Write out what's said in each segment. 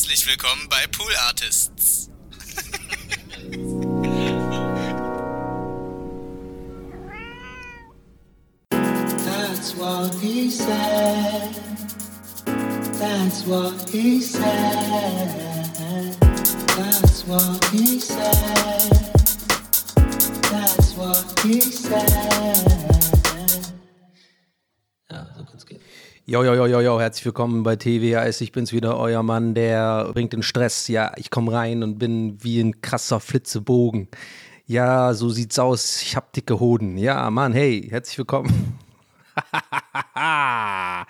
Herzlich willkommen bei Pool Artists. That's what he said. That's what he said. That's what he said. That's what he said. Jo, jo, jo, jo, jo, herzlich willkommen bei TWAS. Ich bin's wieder, euer Mann, der bringt den Stress. Ja, ich komme rein und bin wie ein krasser Flitzebogen. Ja, so sieht's aus. Ich hab dicke Hoden. Ja, Mann, hey, herzlich willkommen.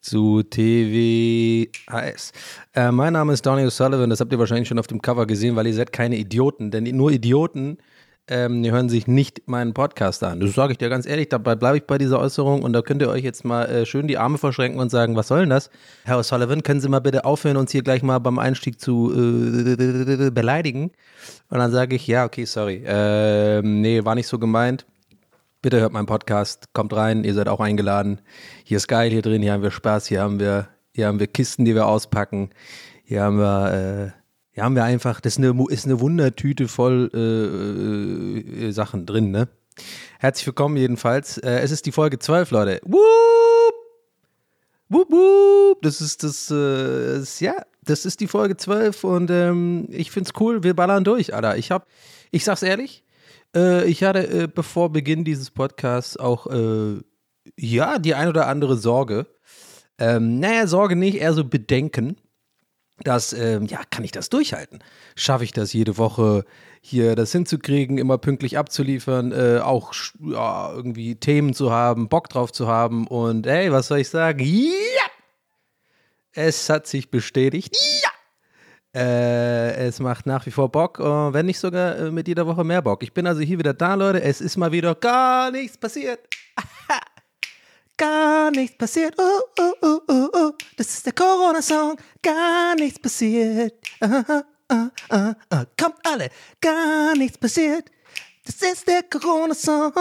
zu TWAS. Äh, mein Name ist Donny O'Sullivan, das habt ihr wahrscheinlich schon auf dem Cover gesehen, weil ihr seid keine Idioten, denn nur Idioten ähm, die hören sich nicht meinen Podcast an. Das sage ich dir ganz ehrlich, dabei bleibe ich bei dieser Äußerung und da könnt ihr euch jetzt mal äh, schön die Arme verschränken und sagen, was soll denn das? Herr O'Sullivan, können Sie mal bitte aufhören, uns hier gleich mal beim Einstieg zu äh, beleidigen? Und dann sage ich, ja, okay, sorry. Ähm, nee, war nicht so gemeint. Bitte hört meinen Podcast, kommt rein, ihr seid auch eingeladen. Hier ist geil, hier drin, hier haben wir Spaß, hier haben wir, hier haben wir Kisten, die wir auspacken. Hier haben wir, äh, hier haben wir einfach, das ist eine, ist eine Wundertüte voll äh, äh, Sachen drin, ne? Herzlich willkommen jedenfalls. Äh, es ist die Folge 12, Leute. Wupp! Wupp, wupp! Das ist das, äh, ist, ja, das ist die Folge 12 und ähm, ich find's cool, wir ballern durch, Alter. Ich hab, ich sag's ehrlich, äh, ich hatte äh, bevor Beginn dieses Podcasts auch, äh, ja, die ein oder andere Sorge. Ähm, naja, Sorge nicht, eher so Bedenken. Dass, ähm, ja, kann ich das durchhalten? Schaffe ich das jede Woche hier das hinzukriegen, immer pünktlich abzuliefern, äh, auch ja, irgendwie Themen zu haben, Bock drauf zu haben und hey, was soll ich sagen? Ja! Es hat sich bestätigt. Ja! Äh, es macht nach wie vor Bock, äh, wenn nicht sogar äh, mit jeder Woche mehr Bock. Ich bin also hier wieder da, Leute. Es ist mal wieder gar nichts passiert. gar nichts passiert. Oh, oh, oh. Das ist der Corona-Song. Gar nichts passiert. Ah, ah, ah. Kommt alle. Gar nichts passiert. Das ist der Corona-Song.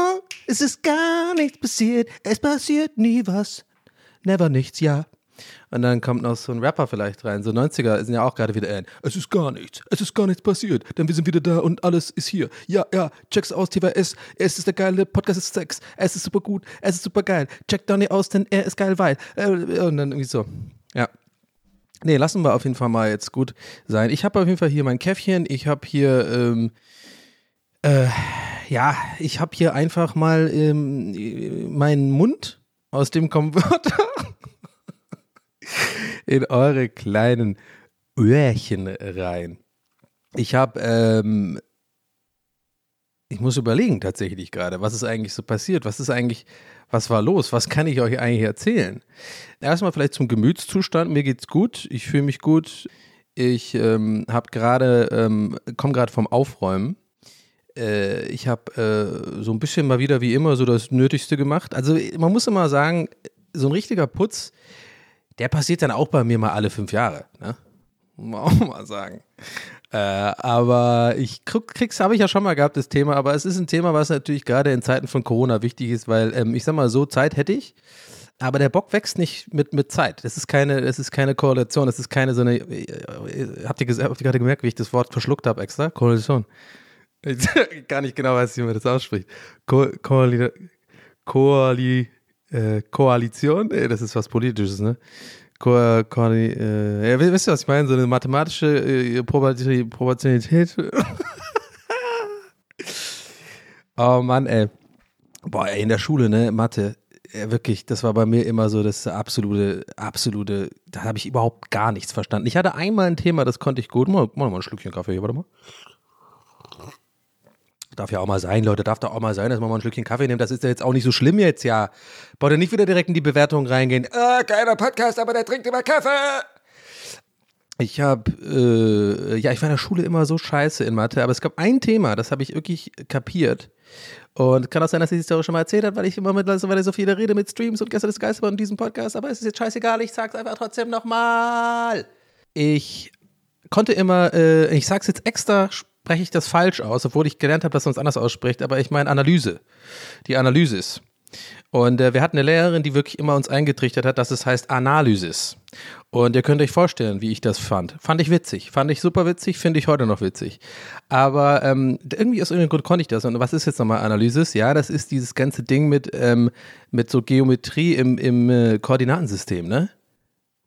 Es ist gar nichts passiert. Es passiert nie was. Never nichts, ja. Und dann kommt noch so ein Rapper vielleicht rein. So 90er sind ja auch gerade wieder in. Es ist gar nichts. Es ist gar nichts passiert. Denn wir sind wieder da und alles ist hier. Ja, ja, check's aus, TWS. Es ist der geile Podcast ist Sex. Es ist super gut. Es ist super geil. Check Donny aus, denn er ist geil, weil. Äh, und dann irgendwie so. Ja. Nee, lassen wir auf jeden Fall mal jetzt gut sein. Ich habe auf jeden Fall hier mein Käffchen. Ich habe hier, ähm, äh, ja, ich habe hier einfach mal ähm, meinen Mund aus dem Konverter in eure kleinen Öhrchen rein. Ich habe, ähm, ich muss überlegen tatsächlich gerade, was ist eigentlich so passiert? Was ist eigentlich, was war los? Was kann ich euch eigentlich erzählen? Erstmal vielleicht zum Gemütszustand. Mir geht's gut. Ich fühle mich gut. Ich ähm, habe gerade, ähm, komme gerade vom Aufräumen. Äh, ich habe äh, so ein bisschen mal wieder wie immer so das Nötigste gemacht. Also man muss immer sagen, so ein richtiger Putz der passiert dann auch bei mir mal alle fünf Jahre. Ne? Muss man auch mal sagen. Äh, aber ich krieg's, habe ich ja schon mal gehabt, das Thema, aber es ist ein Thema, was natürlich gerade in Zeiten von Corona wichtig ist, weil ähm, ich sag mal, so Zeit hätte ich. Aber der Bock wächst nicht mit, mit Zeit. Das ist keine, das ist keine Korrelation, das ist keine so eine. Äh, habt ihr, habt ihr gerade gemerkt, wie ich das Wort verschluckt habe extra? Korrelation. Ich gar nicht genau weiß, wie man das ausspricht. Ko äh, Koalition, äh, das ist was Politisches, ne? Ko Ko äh, ja, wisst ihr, was ich meine? So eine mathematische äh, Proportionalität. oh Mann, ey. Boah, ey, in der Schule, ne, Mathe, ja, wirklich, das war bei mir immer so das absolute, absolute, da habe ich überhaupt gar nichts verstanden. Ich hatte einmal ein Thema, das konnte ich gut. Mal, mal ein Schlückchen Kaffee hier, warte mal. Darf ja auch mal sein, Leute, darf doch auch mal sein, dass man mal ein Stückchen Kaffee nimmt. Das ist ja jetzt auch nicht so schlimm jetzt, ja. Baut ihr nicht wieder direkt in die Bewertung reingehen. Ah, geiler Podcast, aber der trinkt immer Kaffee. Ich habe, äh, ja, ich war in der Schule immer so scheiße in Mathe, aber es gab ein Thema, das habe ich wirklich kapiert. Und kann auch sein, dass ich es dir schon mal erzählt habe, weil ich immer mittlerweile so viele rede mit Streams und gestern ist Geister in diesem Podcast, aber es ist jetzt scheißegal, ich sag's einfach trotzdem nochmal. Ich konnte immer, äh, ich sag's jetzt extra spreche ich das falsch aus, obwohl ich gelernt habe, dass man es anders ausspricht, aber ich meine Analyse. Die Analysis. Und äh, wir hatten eine Lehrerin, die wirklich immer uns eingetrichtert hat, dass es heißt Analysis. Und ihr könnt euch vorstellen, wie ich das fand. Fand ich witzig. Fand ich super witzig, finde ich heute noch witzig. Aber ähm, irgendwie aus irgendeinem Grund konnte ich das. Und was ist jetzt nochmal Analysis? Ja, das ist dieses ganze Ding mit, ähm, mit so Geometrie im, im äh, Koordinatensystem, ne?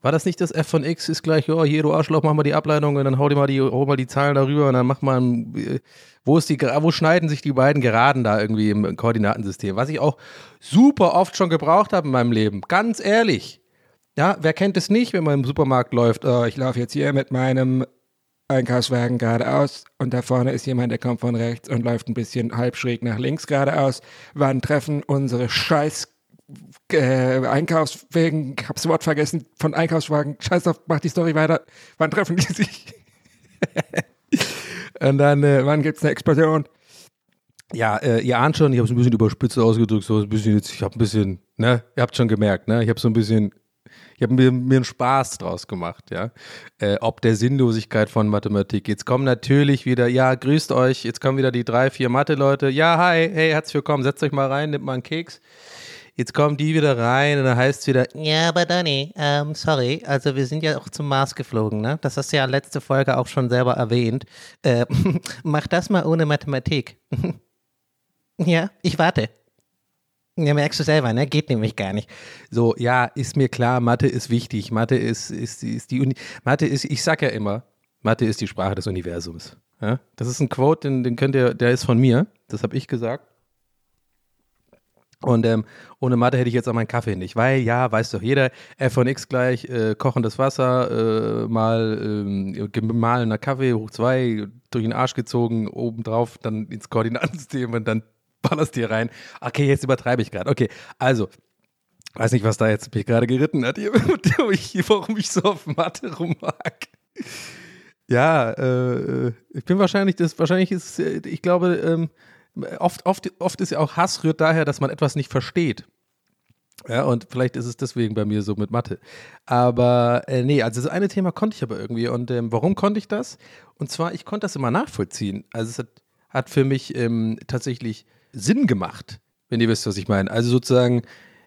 War das nicht das f von x ist gleich, oh, hier, du Arschloch, mach mal die Ableitung und dann hau dir mal die, hol mal die Zahlen darüber und dann mach mal, ein, wo ist die, wo schneiden sich die beiden Geraden da irgendwie im Koordinatensystem? Was ich auch super oft schon gebraucht habe in meinem Leben. Ganz ehrlich. Ja, wer kennt es nicht, wenn man im Supermarkt läuft? Oh, ich laufe jetzt hier mit meinem Einkaufswagen geradeaus und da vorne ist jemand, der kommt von rechts und läuft ein bisschen halb schräg nach links geradeaus. Wann treffen unsere scheiß äh, Einkaufswagen, ich hab's Wort vergessen, von Einkaufswagen, scheiß auf, mach die Story weiter. Wann treffen die sich? und dann, äh, wann gibt's eine Explosion? Ja, äh, ihr ahnt schon, ich habe es ein bisschen überspitzt ausgedrückt, so ein bisschen ich habe ein bisschen, ne, ihr habt schon gemerkt, ne, ich habe so ein bisschen, ich habe mir, mir einen Spaß draus gemacht, ja, äh, ob der Sinnlosigkeit von Mathematik. Jetzt kommen natürlich wieder, ja, grüßt euch, jetzt kommen wieder die drei, vier Mathe-Leute, ja, hi, hey, herzlich willkommen, setzt euch mal rein, nehmt mal einen Keks. Jetzt kommen die wieder rein und dann heißt es wieder, ja, aber Danny, ähm, sorry, also wir sind ja auch zum Mars geflogen, ne? Das hast du ja letzte Folge auch schon selber erwähnt. Äh, mach das mal ohne Mathematik. ja, ich warte. Ja, merkst du selber, ne? Geht nämlich gar nicht. So, ja, ist mir klar, Mathe ist wichtig. Mathe ist, ist, ist die Uni Mathe ist, ich sag ja immer, Mathe ist die Sprache des Universums. Ja? Das ist ein Quote, den, den könnt ihr, der ist von mir. Das habe ich gesagt. Und ähm, ohne Mathe hätte ich jetzt auch meinen Kaffee nicht, weil ja, weiß doch jeder, f von x gleich äh, kochendes Wasser, äh, mal äh, gemahlener Kaffee hoch zwei, durch den Arsch gezogen, obendrauf dann ins Koordinatensystem und dann ballerst dir rein. Okay, jetzt übertreibe ich gerade. Okay, also, weiß nicht, was da jetzt mich gerade geritten hat, warum ich so auf Mathe rummag. Ja, äh, ich bin wahrscheinlich, das wahrscheinlich ist, äh, ich glaube, ähm, oft, oft, oft ist ja auch Hass rührt daher, dass man etwas nicht versteht. Ja, und vielleicht ist es deswegen bei mir so mit Mathe. Aber äh, nee, also das eine Thema konnte ich aber irgendwie. Und ähm, warum konnte ich das? Und zwar, ich konnte das immer nachvollziehen. Also es hat, hat für mich ähm, tatsächlich Sinn gemacht, wenn ihr wisst, was ich meine. Also sozusagen,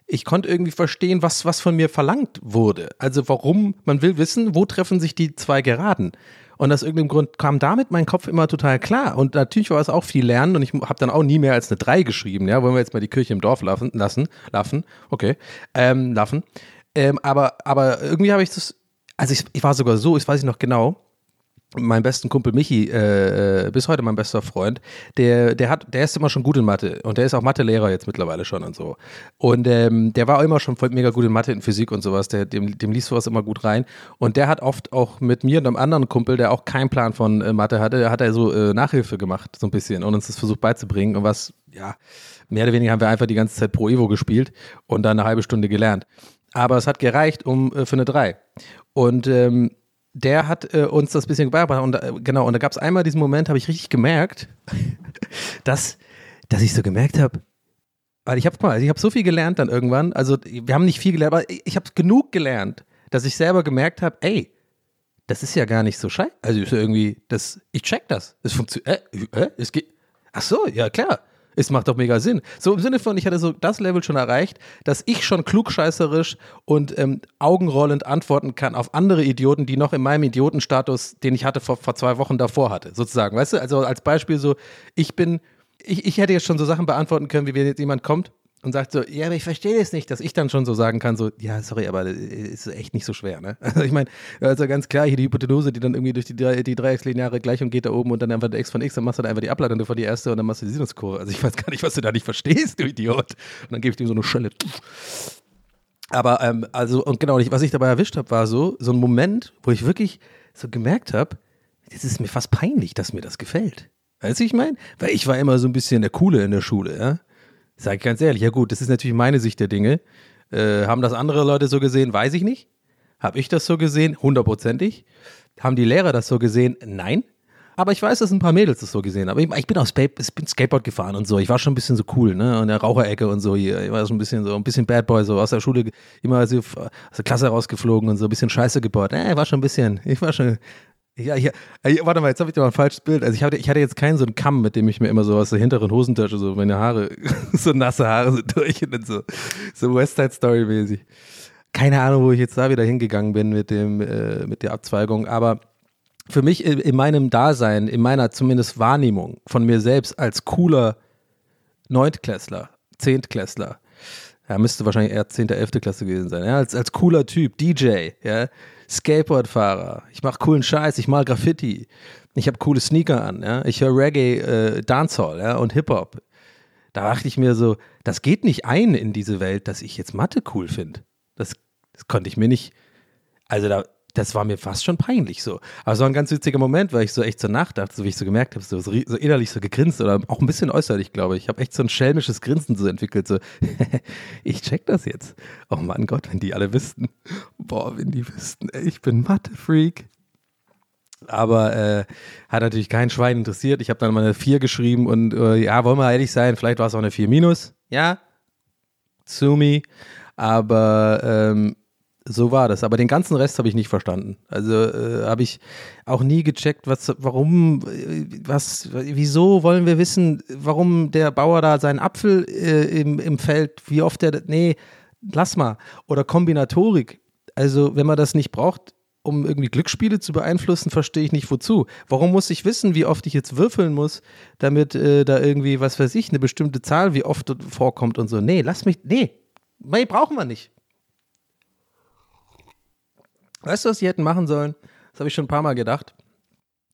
ich konnte irgendwie verstehen, was, was von mir verlangt wurde. Also warum, man will wissen, wo treffen sich die zwei Geraden. Und aus irgendeinem Grund kam damit mein Kopf immer total klar. Und natürlich war es auch viel Lernen und ich habe dann auch nie mehr als eine 3 geschrieben. Ja, wollen wir jetzt mal die Kirche im Dorf lassen, lassen, laffen, okay, ähm, laffen. Ähm, aber, aber irgendwie habe ich das, also ich, ich war sogar so, ich weiß ich noch genau, mein besten Kumpel Michi, äh, äh, bis heute mein bester Freund, der, der hat, der ist immer schon gut in Mathe und der ist auch Mathelehrer jetzt mittlerweile schon und so. Und ähm, der war immer schon voll mega gut in Mathe, in Physik und sowas. Der, dem, dem liest sowas immer gut rein. Und der hat oft auch mit mir und einem anderen Kumpel, der auch keinen Plan von äh, Mathe hatte, hat er so äh, Nachhilfe gemacht, so ein bisschen und uns das versucht beizubringen. Und was, ja, mehr oder weniger haben wir einfach die ganze Zeit Pro Evo gespielt und dann eine halbe Stunde gelernt. Aber es hat gereicht um äh, für eine 3. Und ähm, der hat äh, uns das bisschen beigebracht. Und äh, genau, und da gab es einmal diesen Moment, habe ich richtig gemerkt, dass, dass ich so gemerkt habe, weil ich habe also ich so viel gelernt dann irgendwann. Also wir haben nicht viel gelernt, aber ich, ich habe genug gelernt, dass ich selber gemerkt habe, ey, das ist ja gar nicht so scheiße. Also irgendwie, das, ich check das. Es funktioniert. Äh, es geht. Ach so, ja klar es macht doch mega Sinn. So im Sinne von, ich hatte so das Level schon erreicht, dass ich schon klugscheißerisch und ähm, augenrollend antworten kann auf andere Idioten, die noch in meinem Idiotenstatus, den ich hatte vor, vor zwei Wochen davor hatte, sozusagen. Weißt du, also als Beispiel so, ich bin, ich, ich hätte jetzt schon so Sachen beantworten können, wie wenn jetzt jemand kommt und sagt so, ja, aber ich verstehe das nicht, dass ich dann schon so sagen kann, so, ja, sorry, aber das ist echt nicht so schwer, ne? Also ich meine, also ganz klar, hier die Hypotenuse, die dann irgendwie durch die, die dreieckslineare Gleichung geht da oben und dann einfach der x von x, dann machst du dann einfach die Ableitung von die erste und dann machst du die Sinuskurve. Also ich weiß gar nicht, was du da nicht verstehst, du Idiot. Und dann gebe ich dir so eine Schelle. Aber, ähm, also, und genau, was ich dabei erwischt habe, war so, so ein Moment, wo ich wirklich so gemerkt habe, das ist mir fast peinlich, dass mir das gefällt. Weißt du, ich meine? Weil ich war immer so ein bisschen der Coole in der Schule, ja? Sag ich ganz ehrlich, ja gut, das ist natürlich meine Sicht der Dinge. Äh, haben das andere Leute so gesehen? Weiß ich nicht. Habe ich das so gesehen? Hundertprozentig. Haben die Lehrer das so gesehen? Nein. Aber ich weiß, dass ein paar Mädels das so gesehen haben. Ich, ich bin auch ich bin Skateboard gefahren und so. Ich war schon ein bisschen so cool, ne? In der Raucherecke und so hier. Ich war schon ein bisschen so, ein bisschen Bad Boy, so aus der Schule immer so aus der Klasse rausgeflogen und so ein bisschen Scheiße gebaut. Äh, war schon ein bisschen, ich war schon, ja, ja, warte mal, jetzt habe ich dir mal ein falsches Bild. Also ich hatte, ich hatte jetzt keinen so einen Kamm, mit dem ich mir immer so aus der hinteren Hosentasche so meine Haare, so nasse Haare so durch und dann so, so West Side Story mäßig. keine Ahnung, wo ich jetzt da wieder hingegangen bin mit, dem, äh, mit der Abzweigung, aber für mich in, in meinem Dasein, in meiner zumindest Wahrnehmung von mir selbst als cooler Neuntklässler, Zehntklässler, ja, müsste wahrscheinlich eher 10., 11. Klasse gewesen sein, ja, als, als cooler Typ, DJ, ja, Skateboardfahrer, ich mache coolen Scheiß, ich mal Graffiti, ich habe coole Sneaker an, ja, ich höre Reggae, äh, Dancehall, ja, und Hip-Hop. Da dachte ich mir so, das geht nicht ein in diese Welt, dass ich jetzt Mathe cool finde. Das, das konnte ich mir nicht, also da, das war mir fast schon peinlich so. Aber es war ein ganz witziger Moment, weil ich so echt so nachdachte, so wie ich so gemerkt habe, so, so, innerlich so gegrinst oder auch ein bisschen äußerlich, glaube ich. Ich habe echt so ein schelmisches Grinsen so entwickelt, so, ich check das jetzt. Oh Mann Gott, wenn die alle wüssten. Boah, wenn die wüssten, ey, ich bin Mathe-Freak. Aber äh, hat natürlich kein Schwein interessiert. Ich habe dann mal eine 4 geschrieben und äh, ja, wollen wir ehrlich sein, vielleicht war es auch eine 4 minus. Ja, Sumi. Aber ähm, so war das. Aber den ganzen Rest habe ich nicht verstanden. Also äh, habe ich auch nie gecheckt, was, warum, äh, was, wieso wollen wir wissen, warum der Bauer da seinen Apfel äh, im, im Feld, wie oft der, nee, lass mal. Oder Kombinatorik. Also, wenn man das nicht braucht, um irgendwie Glücksspiele zu beeinflussen, verstehe ich nicht wozu. Warum muss ich wissen, wie oft ich jetzt würfeln muss, damit äh, da irgendwie, was weiß ich, eine bestimmte Zahl, wie oft vorkommt und so. Nee, lass mich, nee, nee, brauchen wir nicht. Weißt du, was sie hätten machen sollen? Das habe ich schon ein paar Mal gedacht.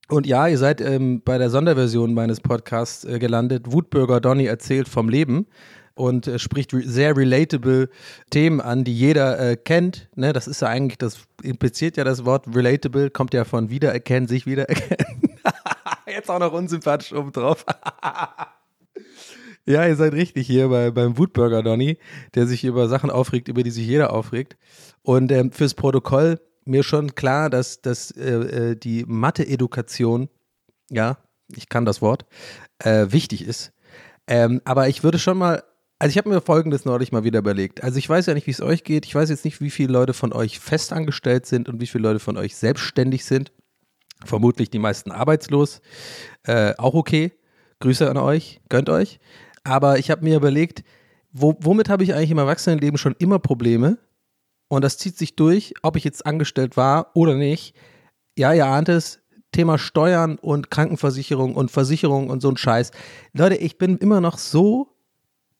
Und ja, ihr seid ähm, bei der Sonderversion meines Podcasts äh, gelandet. Wutbürger Donny erzählt vom Leben und äh, spricht re sehr relatable Themen an, die jeder äh, kennt. Ne? Das ist ja eigentlich, das impliziert ja das Wort relatable, kommt ja von wiedererkennen, sich wiedererkennen. Jetzt auch noch unsympathisch obendrauf. ja, ihr seid richtig hier bei, beim Wutburger Donny, der sich über Sachen aufregt, über die sich jeder aufregt. Und ähm, fürs Protokoll mir schon klar, dass, dass äh, äh, die Mathe-Edukation, ja, ich kann das Wort, äh, wichtig ist. Ähm, aber ich würde schon mal, also ich habe mir Folgendes neulich mal wieder überlegt. Also ich weiß ja nicht, wie es euch geht. Ich weiß jetzt nicht, wie viele Leute von euch festangestellt sind und wie viele Leute von euch selbstständig sind. Vermutlich die meisten arbeitslos. Äh, auch okay. Grüße an euch, gönnt euch. Aber ich habe mir überlegt, wo, womit habe ich eigentlich im Erwachsenenleben schon immer Probleme? Und das zieht sich durch, ob ich jetzt angestellt war oder nicht. Ja, ihr ahnt es, Thema Steuern und Krankenversicherung und Versicherung und so ein Scheiß. Leute, ich bin immer noch so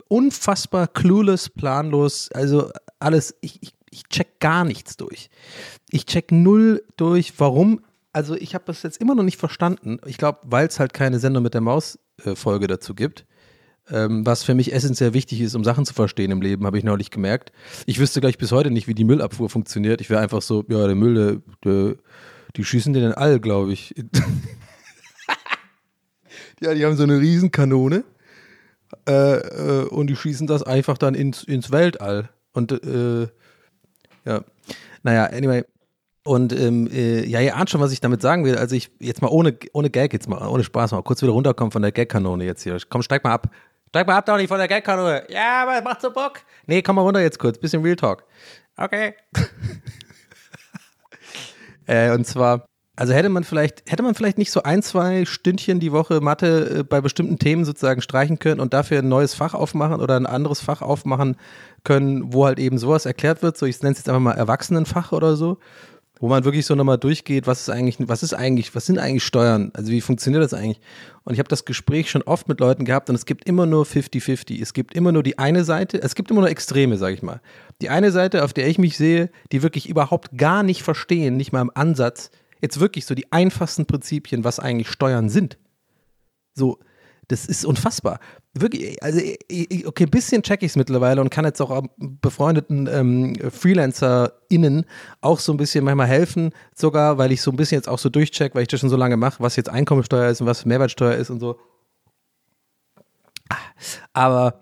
unfassbar clueless, planlos. Also alles, ich, ich, ich check gar nichts durch. Ich check null durch, warum. Also ich habe das jetzt immer noch nicht verstanden. Ich glaube, weil es halt keine Sendung mit der Maus-Folge äh, dazu gibt. Ähm, was für mich essentiell wichtig ist, um Sachen zu verstehen im Leben, habe ich neulich gemerkt. Ich wüsste gleich bis heute nicht, wie die Müllabfuhr funktioniert. Ich wäre einfach so, ja, der Müll, der, der, die schießen den in all, glaube ich. ja, die haben so eine Riesenkanone äh, äh, und die schießen das einfach dann ins, ins Weltall. Und äh, ja, naja, anyway. Und ähm, äh, ja, ihr ahnt schon, was ich damit sagen will. Also ich jetzt mal ohne, ohne Gag, jetzt mal ohne Spaß mal kurz wieder runterkommen von der Gag-Kanone jetzt hier. Komm, steig mal ab. Steig mal ab, nicht von der Gag-Kanone. Ja, aber macht so Bock. Nee, komm mal runter jetzt kurz. Bisschen Real Talk. Okay. äh, und zwar, also hätte man vielleicht, hätte man vielleicht nicht so ein, zwei Stündchen die Woche Mathe äh, bei bestimmten Themen sozusagen streichen können und dafür ein neues Fach aufmachen oder ein anderes Fach aufmachen können, wo halt eben sowas erklärt wird. So, ich nenne es jetzt einfach mal Erwachsenenfach oder so wo man wirklich so nochmal durchgeht, was ist eigentlich, was ist eigentlich, was sind eigentlich Steuern? Also wie funktioniert das eigentlich? Und ich habe das Gespräch schon oft mit Leuten gehabt und es gibt immer nur 50-50. Es gibt immer nur die eine Seite, es gibt immer nur Extreme, sage ich mal. Die eine Seite, auf der ich mich sehe, die wirklich überhaupt gar nicht verstehen, nicht mal im Ansatz, jetzt wirklich so die einfachsten Prinzipien, was eigentlich Steuern sind. So, das ist unfassbar. Wirklich, also okay, ein bisschen check ich es mittlerweile und kann jetzt auch befreundeten ähm, FreelancerInnen auch so ein bisschen manchmal helfen, sogar, weil ich so ein bisschen jetzt auch so durchcheck, weil ich das schon so lange mache, was jetzt Einkommensteuer ist und was Mehrwertsteuer ist und so. Aber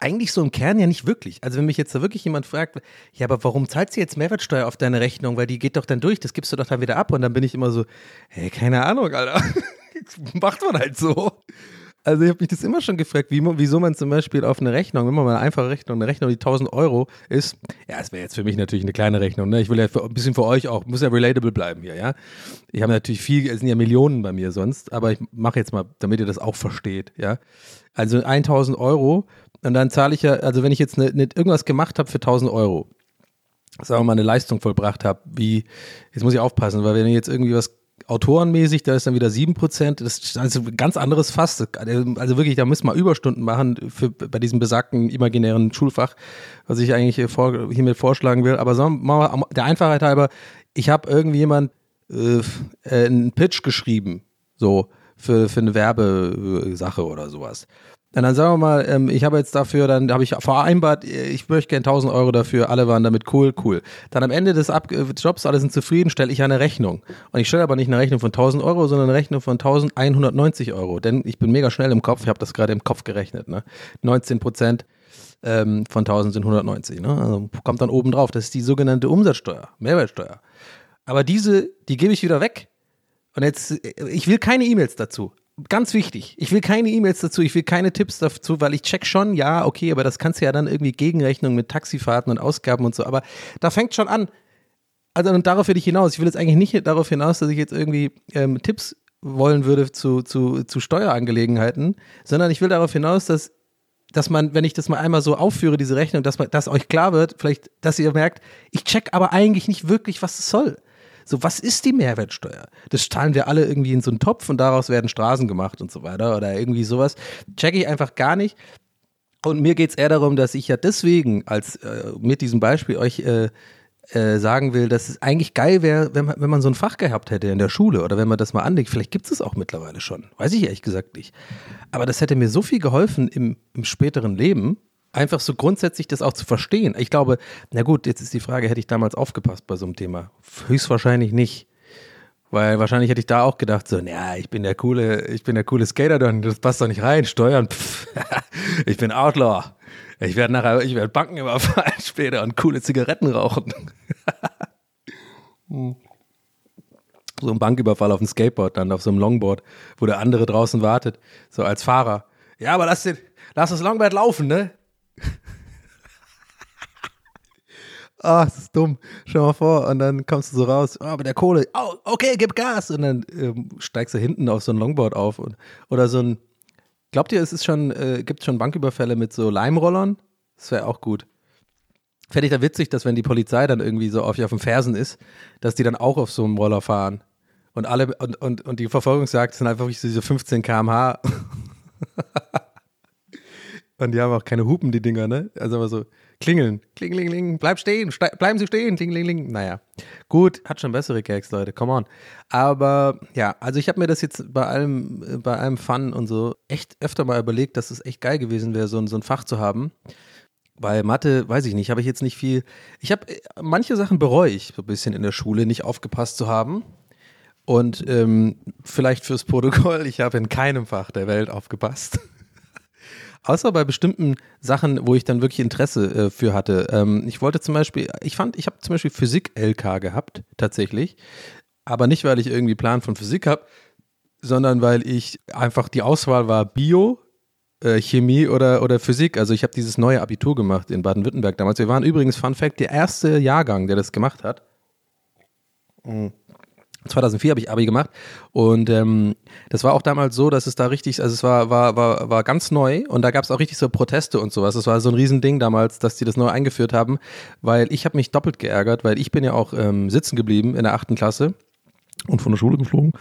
eigentlich so im Kern ja nicht wirklich. Also wenn mich jetzt da wirklich jemand fragt, ja, aber warum zahlst du jetzt Mehrwertsteuer auf deine Rechnung? Weil die geht doch dann durch, das gibst du doch dann wieder ab. Und dann bin ich immer so, hey, keine Ahnung, Alter. Macht man halt so. Also ich habe mich das immer schon gefragt, wie, wieso man zum Beispiel auf eine Rechnung, wenn man mal eine einfache Rechnung, eine Rechnung, die 1000 Euro ist, ja, es wäre jetzt für mich natürlich eine kleine Rechnung, ne? ich will ja für, ein bisschen für euch auch, muss ja relatable bleiben hier, ja. Ich habe natürlich viel, es sind ja Millionen bei mir sonst, aber ich mache jetzt mal, damit ihr das auch versteht, ja. Also 1000 Euro und dann zahle ich ja, also wenn ich jetzt ne, ne, irgendwas gemacht habe für 1000 Euro, sagen wir mal, eine Leistung vollbracht habe, wie, jetzt muss ich aufpassen, weil wenn ich jetzt irgendwie was autorenmäßig, da ist dann wieder 7%, das ist also ein ganz anderes Fass. Also wirklich, da müssen wir Überstunden machen für, bei diesem besagten imaginären Schulfach, was ich eigentlich vor, hiermit vorschlagen will. Aber sagen wir mal, der Einfachheit halber, ich habe irgendwie jemand äh, einen Pitch geschrieben, so für, für eine Werbesache oder sowas. Und dann sagen wir mal, ähm, ich habe jetzt dafür, dann habe ich vereinbart, ich möchte gerne 1000 Euro dafür, alle waren damit cool, cool. Dann am Ende des Ab äh, Jobs, alle sind zufrieden, stelle ich eine Rechnung. Und ich stelle aber nicht eine Rechnung von 1000 Euro, sondern eine Rechnung von 1190 Euro. Denn ich bin mega schnell im Kopf, ich habe das gerade im Kopf gerechnet. Ne? 19 Prozent ähm, von 1000 sind 190. Ne? Also kommt dann oben drauf. Das ist die sogenannte Umsatzsteuer, Mehrwertsteuer. Aber diese, die gebe ich wieder weg. Und jetzt, äh, ich will keine E-Mails dazu ganz wichtig, ich will keine E-Mails dazu, ich will keine Tipps dazu, weil ich check schon, ja, okay, aber das kannst du ja dann irgendwie Gegenrechnung mit Taxifahrten und Ausgaben und so, aber da fängt schon an. Also und darauf will ich hinaus. Ich will jetzt eigentlich nicht darauf hinaus, dass ich jetzt irgendwie ähm, Tipps wollen würde zu, zu, zu Steuerangelegenheiten, sondern ich will darauf hinaus, dass dass man, wenn ich das mal einmal so aufführe, diese Rechnung, dass, man, dass euch klar wird, vielleicht, dass ihr merkt, ich check aber eigentlich nicht wirklich, was es soll. So, was ist die Mehrwertsteuer? Das zahlen wir alle irgendwie in so einen Topf und daraus werden Straßen gemacht und so weiter oder irgendwie sowas. Checke ich einfach gar nicht. Und mir geht es eher darum, dass ich ja deswegen als äh, mit diesem Beispiel euch äh, äh, sagen will, dass es eigentlich geil wäre, wenn man, wenn man so ein Fach gehabt hätte in der Schule oder wenn man das mal anlegt. Vielleicht gibt es es auch mittlerweile schon. Weiß ich ehrlich gesagt nicht. Aber das hätte mir so viel geholfen im, im späteren Leben, einfach so grundsätzlich das auch zu verstehen. Ich glaube, na gut, jetzt ist die Frage, hätte ich damals aufgepasst bei so einem Thema? Höchstwahrscheinlich nicht. Weil wahrscheinlich hätte ich da auch gedacht, so, naja, ich bin der coole, ich bin der coole Skater, das passt doch nicht rein, Steuern, pff, ich bin Outlaw. Ich werde nachher, ich werde Banken überfallen später und coole Zigaretten rauchen. so ein Banküberfall auf dem Skateboard, dann auf so einem Longboard, wo der andere draußen wartet, so als Fahrer. Ja, aber lass den, lass das Longboard laufen, ne? Ah, das ist dumm. Schau mal vor. Und dann kommst du so raus, oh, mit der Kohle, oh, okay, gib Gas. Und dann ähm, steigst du hinten auf so ein Longboard auf. Und, oder so ein, glaubt ihr, es ist schon, äh, gibt schon Banküberfälle mit so Leimrollern? Das wäre auch gut. Fände ich da witzig, dass wenn die Polizei dann irgendwie so auf, auf den Fersen ist, dass die dann auch auf so einem Roller fahren. Und alle, und, und, und die Verfolgungsjagd sind einfach diese 15 km/h. Und die haben auch keine Hupen, die Dinger, ne? Also immer so klingeln, klingeling, bleib stehen, bleiben Sie stehen, klingeling. Naja, gut, hat schon bessere Gags, Leute, come on. Aber ja, also ich habe mir das jetzt bei allem, bei allem Fun und so echt öfter mal überlegt, dass es echt geil gewesen wäre, so, ein, so ein Fach zu haben. Bei Mathe, weiß ich nicht, habe ich jetzt nicht viel. Ich habe, manche Sachen bereue ich so ein bisschen in der Schule, nicht aufgepasst zu haben. Und ähm, vielleicht fürs Protokoll, ich habe in keinem Fach der Welt aufgepasst. Außer bei bestimmten Sachen, wo ich dann wirklich Interesse äh, für hatte. Ähm, ich wollte zum Beispiel, ich fand, ich habe zum Beispiel Physik-LK gehabt, tatsächlich. Aber nicht, weil ich irgendwie Plan von Physik habe, sondern weil ich einfach die Auswahl war Bio, äh, Chemie oder, oder Physik. Also ich habe dieses neue Abitur gemacht in Baden-Württemberg damals. Wir waren übrigens, Fun Fact, der erste Jahrgang, der das gemacht hat. Mhm. 2004 habe ich Abi gemacht und ähm, das war auch damals so, dass es da richtig, also es war, war, war, war ganz neu und da gab es auch richtig so Proteste und sowas. Es war so ein Riesending damals, dass die das neu eingeführt haben, weil ich habe mich doppelt geärgert, weil ich bin ja auch ähm, sitzen geblieben in der achten Klasse und von der Schule geflogen.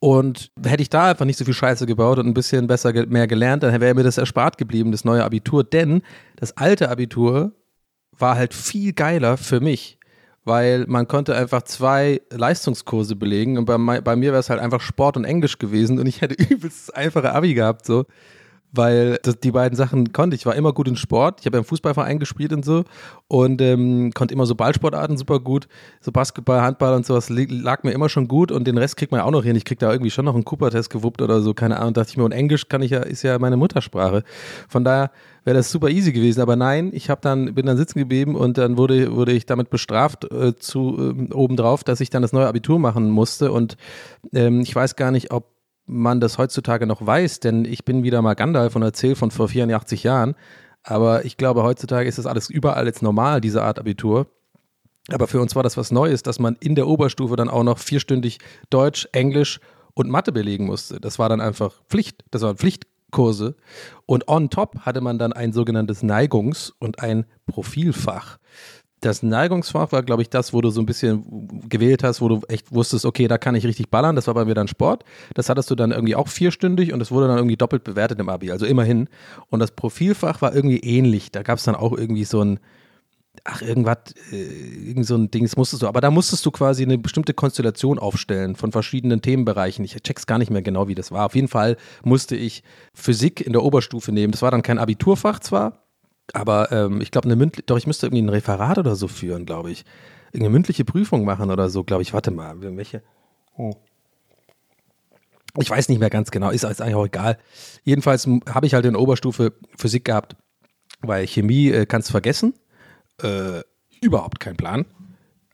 Und hätte ich da einfach nicht so viel Scheiße gebaut und ein bisschen besser mehr gelernt, dann wäre mir das erspart geblieben, das neue Abitur. Denn das alte Abitur war halt viel geiler für mich weil man konnte einfach zwei Leistungskurse belegen und bei, bei mir wäre es halt einfach Sport und Englisch gewesen und ich hätte übelst einfache Abi gehabt so, weil das, die beiden Sachen konnte ich. War immer gut in Sport, ich habe ja im Fußballverein gespielt und so und ähm, konnte immer so Ballsportarten super gut, so Basketball, Handball und sowas lag mir immer schon gut und den Rest kriegt man ja auch noch hin. Ich krieg da irgendwie schon noch einen Cooper-Test gewuppt oder so, keine Ahnung, dachte ich mir und Englisch kann ich ja, ist ja meine Muttersprache. Von daher wäre das super easy gewesen. Aber nein, ich habe dann, bin dann sitzen geblieben und dann wurde, wurde ich damit bestraft äh, zu äh, obendrauf, dass ich dann das neue Abitur machen musste. Und ähm, ich weiß gar nicht, ob man das heutzutage noch weiß, denn ich bin wieder mal Gandalf und erzähle von vor 84 Jahren. Aber ich glaube, heutzutage ist das alles überall jetzt normal, diese Art Abitur. Aber für uns war das was Neues, dass man in der Oberstufe dann auch noch vierstündig Deutsch, Englisch und Mathe belegen musste. Das war dann einfach Pflicht. Das war Pflicht, Kurse. Und on top hatte man dann ein sogenanntes Neigungs- und ein Profilfach. Das Neigungsfach war, glaube ich, das, wo du so ein bisschen gewählt hast, wo du echt wusstest, okay, da kann ich richtig ballern. Das war bei mir dann Sport. Das hattest du dann irgendwie auch vierstündig und das wurde dann irgendwie doppelt bewertet im Abi, also immerhin. Und das Profilfach war irgendwie ähnlich. Da gab es dann auch irgendwie so ein, ach, irgendwas, äh, irgend so ein Ding, das musstest du, aber da musstest du quasi eine bestimmte Konstellation aufstellen von verschiedenen Themenbereichen. Ich check's gar nicht mehr genau, wie das war. Auf jeden Fall musste ich Physik in der Oberstufe nehmen. Das war dann kein Abiturfach zwar, aber ähm, ich glaube, eine mündliche, doch, ich müsste irgendwie ein Referat oder so führen, glaube ich. Irgendeine mündliche Prüfung machen oder so, glaube ich. Warte mal, welche? Oh. Ich weiß nicht mehr ganz genau, ist eigentlich auch egal. Jedenfalls habe ich halt in Oberstufe Physik gehabt, weil Chemie äh, kannst vergessen. Äh, überhaupt kein Plan.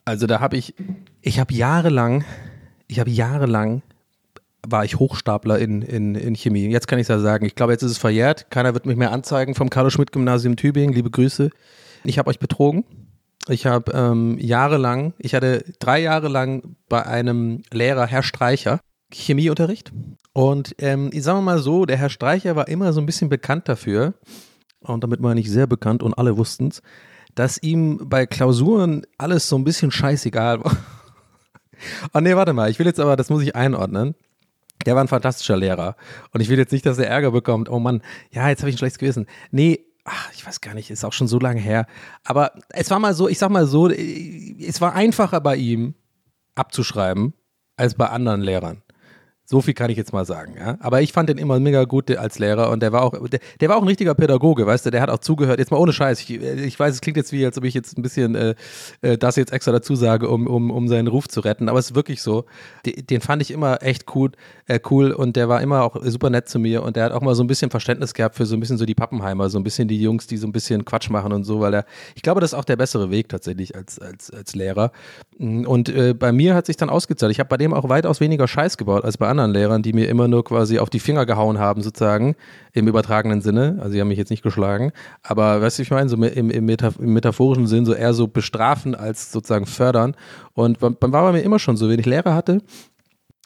Also da habe ich, ich habe jahrelang, ich habe jahrelang war ich Hochstapler in, in, in Chemie. Jetzt kann ich es ja sagen. Ich glaube, jetzt ist es verjährt. Keiner wird mich mehr anzeigen vom Carlo-Schmidt-Gymnasium Tübingen. Liebe Grüße. Ich habe euch betrogen. Ich habe ähm, jahrelang, ich hatte drei Jahre lang bei einem Lehrer, Herr Streicher, Chemieunterricht. Und ähm, ich sage mal so, der Herr Streicher war immer so ein bisschen bekannt dafür, und damit meine ich sehr bekannt und alle wussten es, dass ihm bei Klausuren alles so ein bisschen scheißegal war. Oh nee, warte mal, ich will jetzt aber, das muss ich einordnen. Der war ein fantastischer Lehrer. Und ich will jetzt nicht, dass er Ärger bekommt. Oh Mann, ja, jetzt habe ich ein schlechtes Gewissen. Nee, ach, ich weiß gar nicht, ist auch schon so lange her. Aber es war mal so, ich sag mal so, es war einfacher bei ihm abzuschreiben als bei anderen Lehrern. So viel kann ich jetzt mal sagen, ja. Aber ich fand den immer mega gut als Lehrer und der war auch, der, der, war auch ein richtiger Pädagoge, weißt du, der hat auch zugehört. Jetzt mal ohne Scheiß. Ich, ich weiß, es klingt jetzt wie, als ob ich jetzt ein bisschen äh, äh, das jetzt extra dazu sage, um, um, um seinen Ruf zu retten. Aber es ist wirklich so. Den, den fand ich immer echt cool, äh, cool und der war immer auch super nett zu mir und der hat auch mal so ein bisschen Verständnis gehabt für so ein bisschen so die Pappenheimer, so ein bisschen die Jungs, die so ein bisschen Quatsch machen und so, weil er, ich glaube, das ist auch der bessere Weg tatsächlich als, als, als Lehrer. Und äh, bei mir hat sich dann ausgezahlt. Ich habe bei dem auch weitaus weniger Scheiß gebaut als bei anderen Lehrern, die mir immer nur quasi auf die Finger gehauen haben, sozusagen, im übertragenen Sinne. Also, sie haben mich jetzt nicht geschlagen. Aber, weißt du, ich meine, so im, im, Metaph im metaphorischen Sinn, so eher so bestrafen als sozusagen fördern. Und war bei mir immer schon so, wenn ich Lehrer hatte,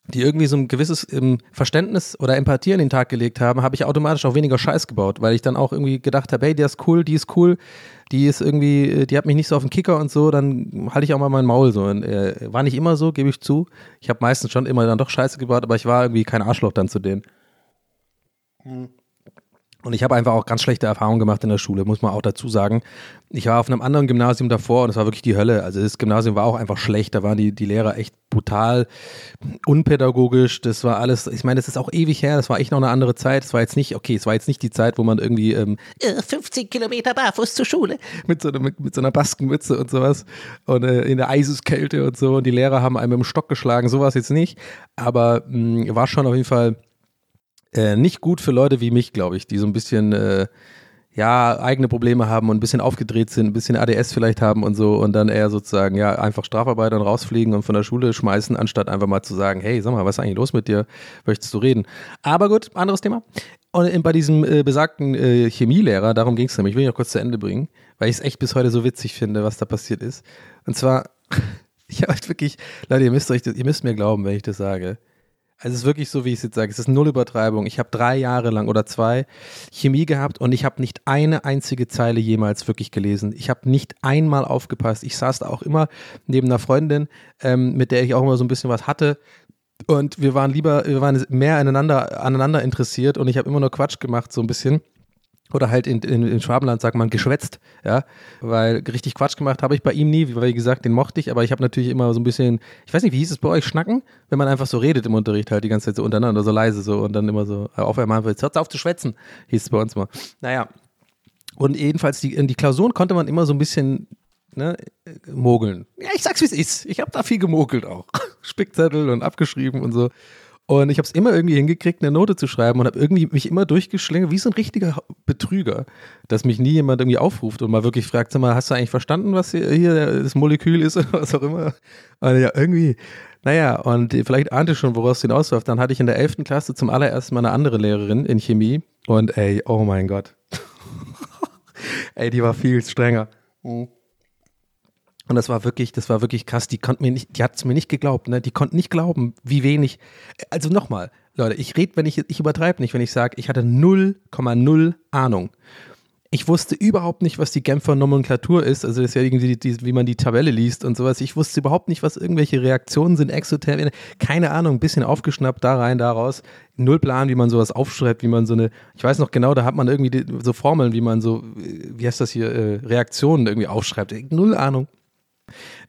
die irgendwie so ein gewisses ähm, Verständnis oder Empathie an den Tag gelegt haben, habe ich automatisch auch weniger Scheiß gebaut, weil ich dann auch irgendwie gedacht habe, hey, der ist cool, die ist cool, die ist irgendwie, äh, die hat mich nicht so auf den Kicker und so, dann halte ich auch mal mein Maul so. Und, äh, war nicht immer so, gebe ich zu. Ich habe meistens schon immer dann doch Scheiße gebaut, aber ich war irgendwie kein Arschloch dann zu denen. Hm. Und ich habe einfach auch ganz schlechte Erfahrungen gemacht in der Schule, muss man auch dazu sagen. Ich war auf einem anderen Gymnasium davor und es war wirklich die Hölle. Also das Gymnasium war auch einfach schlecht. Da waren die, die Lehrer echt brutal, unpädagogisch. Das war alles, ich meine, das ist auch ewig her. Das war echt noch eine andere Zeit. Es war jetzt nicht, okay, es war jetzt nicht die Zeit, wo man irgendwie ähm, 15 äh, Kilometer barfuß zur Schule. Mit so, mit, mit so einer Baskenmütze und sowas. Und äh, in der Eiseskälte und so. Und die Lehrer haben einem im Stock geschlagen. So war es jetzt nicht. Aber mh, war schon auf jeden Fall äh, nicht gut für Leute wie mich, glaube ich, die so ein bisschen äh, ja eigene Probleme haben und ein bisschen aufgedreht sind, ein bisschen ADS vielleicht haben und so und dann eher sozusagen ja einfach Strafarbeiter rausfliegen und von der Schule schmeißen, anstatt einfach mal zu sagen, hey, sag mal, was ist eigentlich los mit dir? Möchtest du reden? Aber gut, anderes Thema. Und bei diesem äh, besagten äh, Chemielehrer, darum ging es nämlich, will ich noch kurz zu Ende bringen, weil ich es echt bis heute so witzig finde, was da passiert ist. Und zwar, ich habe halt wirklich, Leute, ihr müsst euch, ihr müsst mir glauben, wenn ich das sage. Es ist wirklich so, wie ich es jetzt sage. Es ist null Übertreibung. Ich habe drei Jahre lang oder zwei Chemie gehabt und ich habe nicht eine einzige Zeile jemals wirklich gelesen. Ich habe nicht einmal aufgepasst. Ich saß da auch immer neben einer Freundin, ähm, mit der ich auch immer so ein bisschen was hatte. Und wir waren lieber, wir waren mehr aneinander, aneinander interessiert und ich habe immer nur Quatsch gemacht, so ein bisschen oder halt in, in, in, Schwabenland sagt man geschwätzt, ja, weil richtig Quatsch gemacht habe ich bei ihm nie, weil wie gesagt, den mochte ich, aber ich habe natürlich immer so ein bisschen, ich weiß nicht, wie hieß es bei euch, schnacken, wenn man einfach so redet im Unterricht halt die ganze Zeit so untereinander, so leise so und dann immer so auf einmal, jetzt hört auf zu schwätzen, hieß es bei uns mal. Naja, und jedenfalls die, in die Klausuren konnte man immer so ein bisschen ne, mogeln. Ja, ich sag's wie es ist, ich habe da viel gemogelt auch. Spickzettel und abgeschrieben und so. Und ich habe es immer irgendwie hingekriegt, eine Note zu schreiben und habe irgendwie mich immer durchgeschlängelt, wie so ein richtiger Betrüger, dass mich nie jemand irgendwie aufruft und mal wirklich fragt, sag mal, hast du eigentlich verstanden, was hier, hier das Molekül ist oder was auch immer? Und ja, irgendwie, naja, und vielleicht ahnte schon, woraus es hinausläuft. Dann hatte ich in der 11. Klasse zum allerersten Mal eine andere Lehrerin in Chemie und ey, oh mein Gott. ey, die war viel strenger. Mhm. Und das war wirklich, das war wirklich krass. Die konnte mir nicht, die hat es mir nicht geglaubt, ne? Die konnten nicht glauben, wie wenig. Also nochmal, Leute, ich rede, wenn ich, ich übertreibe nicht, wenn ich sage, ich hatte 0,0 Ahnung. Ich wusste überhaupt nicht, was die Genfer Nomenklatur ist. Also das ist ja irgendwie, die, wie man die Tabelle liest und sowas. Ich wusste überhaupt nicht, was irgendwelche Reaktionen sind, exotherm. Keine Ahnung, ein bisschen aufgeschnappt, da rein, da raus. Null Plan, wie man sowas aufschreibt, wie man so eine, ich weiß noch genau, da hat man irgendwie die, so Formeln, wie man so, wie heißt das hier, äh, Reaktionen irgendwie aufschreibt. Null Ahnung.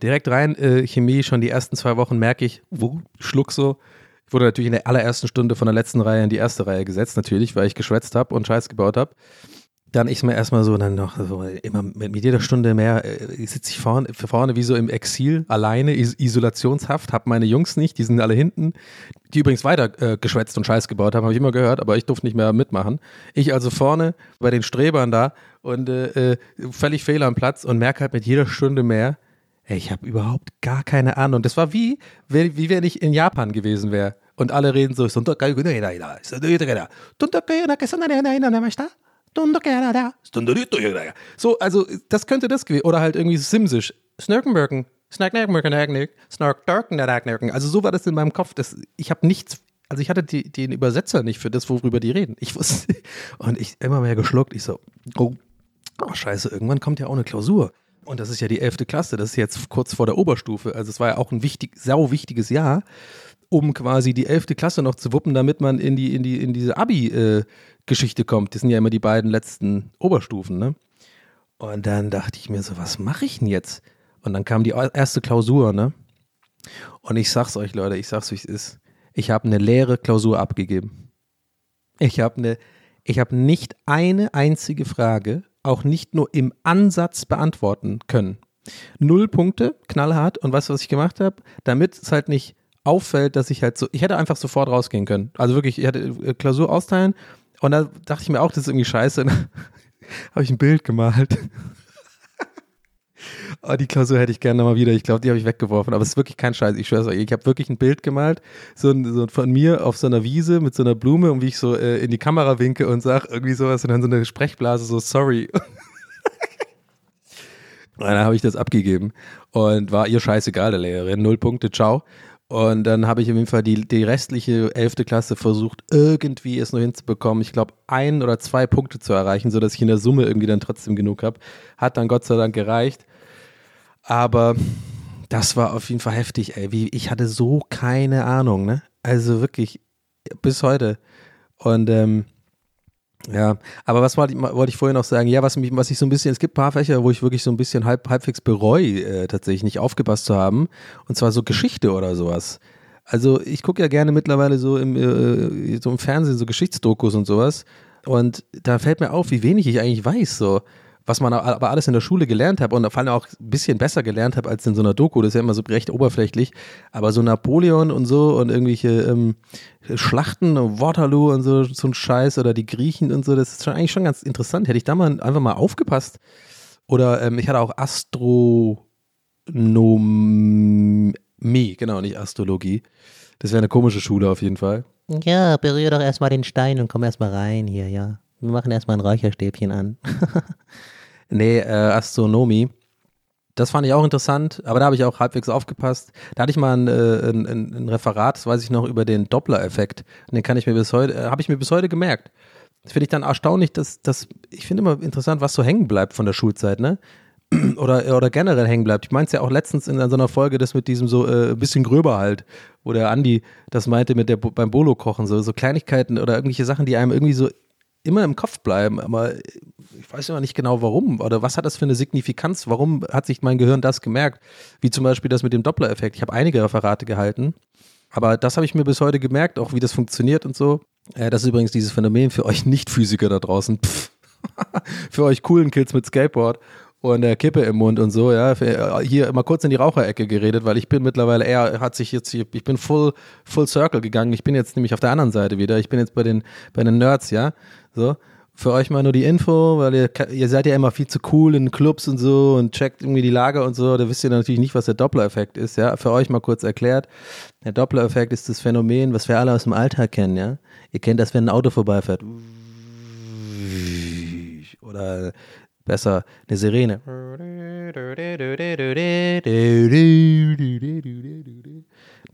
Direkt rein, äh, Chemie, schon die ersten zwei Wochen merke ich, wo, schluck so. Ich wurde natürlich in der allerersten Stunde von der letzten Reihe in die erste Reihe gesetzt, natürlich, weil ich geschwätzt habe und Scheiß gebaut habe dann ich mir erstmal so, dann noch so, immer mit, mit jeder Stunde mehr äh, sitze ich vorne, vorne wie so im Exil, alleine, is isolationshaft, habe meine Jungs nicht, die sind alle hinten, die übrigens weiter äh, geschwätzt und Scheiß gebaut haben, habe ich immer gehört, aber ich durfte nicht mehr mitmachen. Ich also vorne bei den Strebern da und äh, äh völlig fehl am Platz und merke halt mit jeder Stunde mehr, ey, ich habe überhaupt gar keine Ahnung. Das war wie, wie, wie wenn ich in Japan gewesen wäre und alle reden so, so, also das könnte das gewesen. Oder halt irgendwie Simsisch. Snurkenbirken. Also so war das in meinem Kopf. Das, ich habe nichts, also ich hatte die, den Übersetzer nicht für das, worüber die reden. Ich wusste, und ich immer mehr geschluckt. Ich so, oh, oh scheiße, irgendwann kommt ja auch eine Klausur. Und das ist ja die 11. Klasse, das ist jetzt kurz vor der Oberstufe. Also es war ja auch ein wichtig, sau wichtiges Jahr, um quasi die 11. Klasse noch zu wuppen, damit man in die, in die, in diese Abi, äh, kommt. Das sind ja immer die beiden letzten Oberstufen, ne? Und dann dachte ich mir so, was mache ich denn jetzt? Und dann kam die erste Klausur, ne? Und ich sag's euch, Leute, ich sag's, wie es ist. Ich habe eine leere Klausur abgegeben. Ich habe eine, ich habe nicht eine einzige Frage, auch nicht nur im Ansatz beantworten können. Null Punkte, knallhart. Und weißt du, was ich gemacht habe? Damit es halt nicht auffällt, dass ich halt so, ich hätte einfach sofort rausgehen können. Also wirklich, ich hätte äh, Klausur austeilen und da dachte ich mir auch, das ist irgendwie scheiße. habe ich ein Bild gemalt. Oh, die Klausur hätte ich gerne mal wieder. Ich glaube, die habe ich weggeworfen. Aber es ist wirklich kein Scheiß. Ich schwöre euch. Ich habe wirklich ein Bild gemalt, so, so, von mir auf so einer Wiese mit so einer Blume und wie ich so äh, in die Kamera winke und sage irgendwie sowas und dann so eine Sprechblase, so sorry. Und dann habe ich das abgegeben und war ihr scheißegal, der Lehrerin. Null Punkte, ciao. Und dann habe ich auf jeden Fall die, die restliche elfte Klasse versucht, irgendwie es nur hinzubekommen. Ich glaube, ein oder zwei Punkte zu erreichen, sodass ich in der Summe irgendwie dann trotzdem genug habe. Hat dann Gott sei Dank gereicht. Aber das war auf jeden Fall heftig, ey. Wie, ich hatte so keine Ahnung, ne? Also wirklich bis heute. Und ähm, ja, aber was wollte ich, wollte ich vorher noch sagen? Ja, was, mich, was ich so ein bisschen, es gibt ein paar Fächer, wo ich wirklich so ein bisschen halb, halbwegs bereue, äh, tatsächlich nicht aufgepasst zu haben. Und zwar so Geschichte oder sowas. Also ich gucke ja gerne mittlerweile so im, äh, so im Fernsehen, so Geschichtsdokus und sowas. Und da fällt mir auf, wie wenig ich eigentlich weiß. So was man aber alles in der Schule gelernt hat und vor allem auch ein bisschen besser gelernt habe als in so einer Doku, das ist ja immer so recht oberflächlich, aber so Napoleon und so und irgendwelche ähm, Schlachten, Waterloo und so, so ein Scheiß oder die Griechen und so, das ist schon eigentlich schon ganz interessant. Hätte ich da mal einfach mal aufgepasst oder ähm, ich hatte auch Astronomie, genau, nicht Astrologie. Das wäre eine komische Schule auf jeden Fall. Ja, berühre doch erstmal den Stein und komm erstmal rein hier, ja. Wir machen erstmal ein Räucherstäbchen an. Nee, äh, Astronomie. Das fand ich auch interessant, aber da habe ich auch halbwegs aufgepasst. Da hatte ich mal ein, äh, ein, ein Referat, das weiß ich noch, über den Doppler-Effekt. Den kann ich mir bis heute, äh, habe ich mir bis heute gemerkt. Das finde ich dann erstaunlich, dass, dass ich finde immer interessant, was so hängen bleibt von der Schulzeit, ne? Oder, oder generell hängen bleibt. Ich meinte es ja auch letztens in so einer Folge, das mit diesem so äh, bisschen gröber halt, wo der Andi das meinte mit der beim Bolo-Kochen, so, so Kleinigkeiten oder irgendwelche Sachen, die einem irgendwie so immer im Kopf bleiben, aber ich weiß immer nicht genau warum oder was hat das für eine Signifikanz, warum hat sich mein Gehirn das gemerkt, wie zum Beispiel das mit dem Doppler-Effekt. Ich habe einige Referate gehalten, aber das habe ich mir bis heute gemerkt, auch wie das funktioniert und so. Äh, das ist übrigens dieses Phänomen für euch Nicht-Physiker da draußen. für euch coolen Kids mit Skateboard und der Kippe im Mund und so, ja, hier mal kurz in die Raucherecke geredet, weil ich bin mittlerweile eher, hat sich jetzt ich bin full, full circle gegangen. Ich bin jetzt nämlich auf der anderen Seite wieder. Ich bin jetzt bei den, bei den Nerds, ja. So. Für euch mal nur die Info, weil ihr, ihr seid ja immer viel zu cool in Clubs und so und checkt irgendwie die Lage und so. Da wisst ihr natürlich nicht, was der Doppler-Effekt ist, ja. Für euch mal kurz erklärt. Der Doppler-Effekt ist das Phänomen, was wir alle aus dem Alltag kennen, ja. Ihr kennt das, wenn ein Auto vorbeifährt. Oder besser eine Sirene.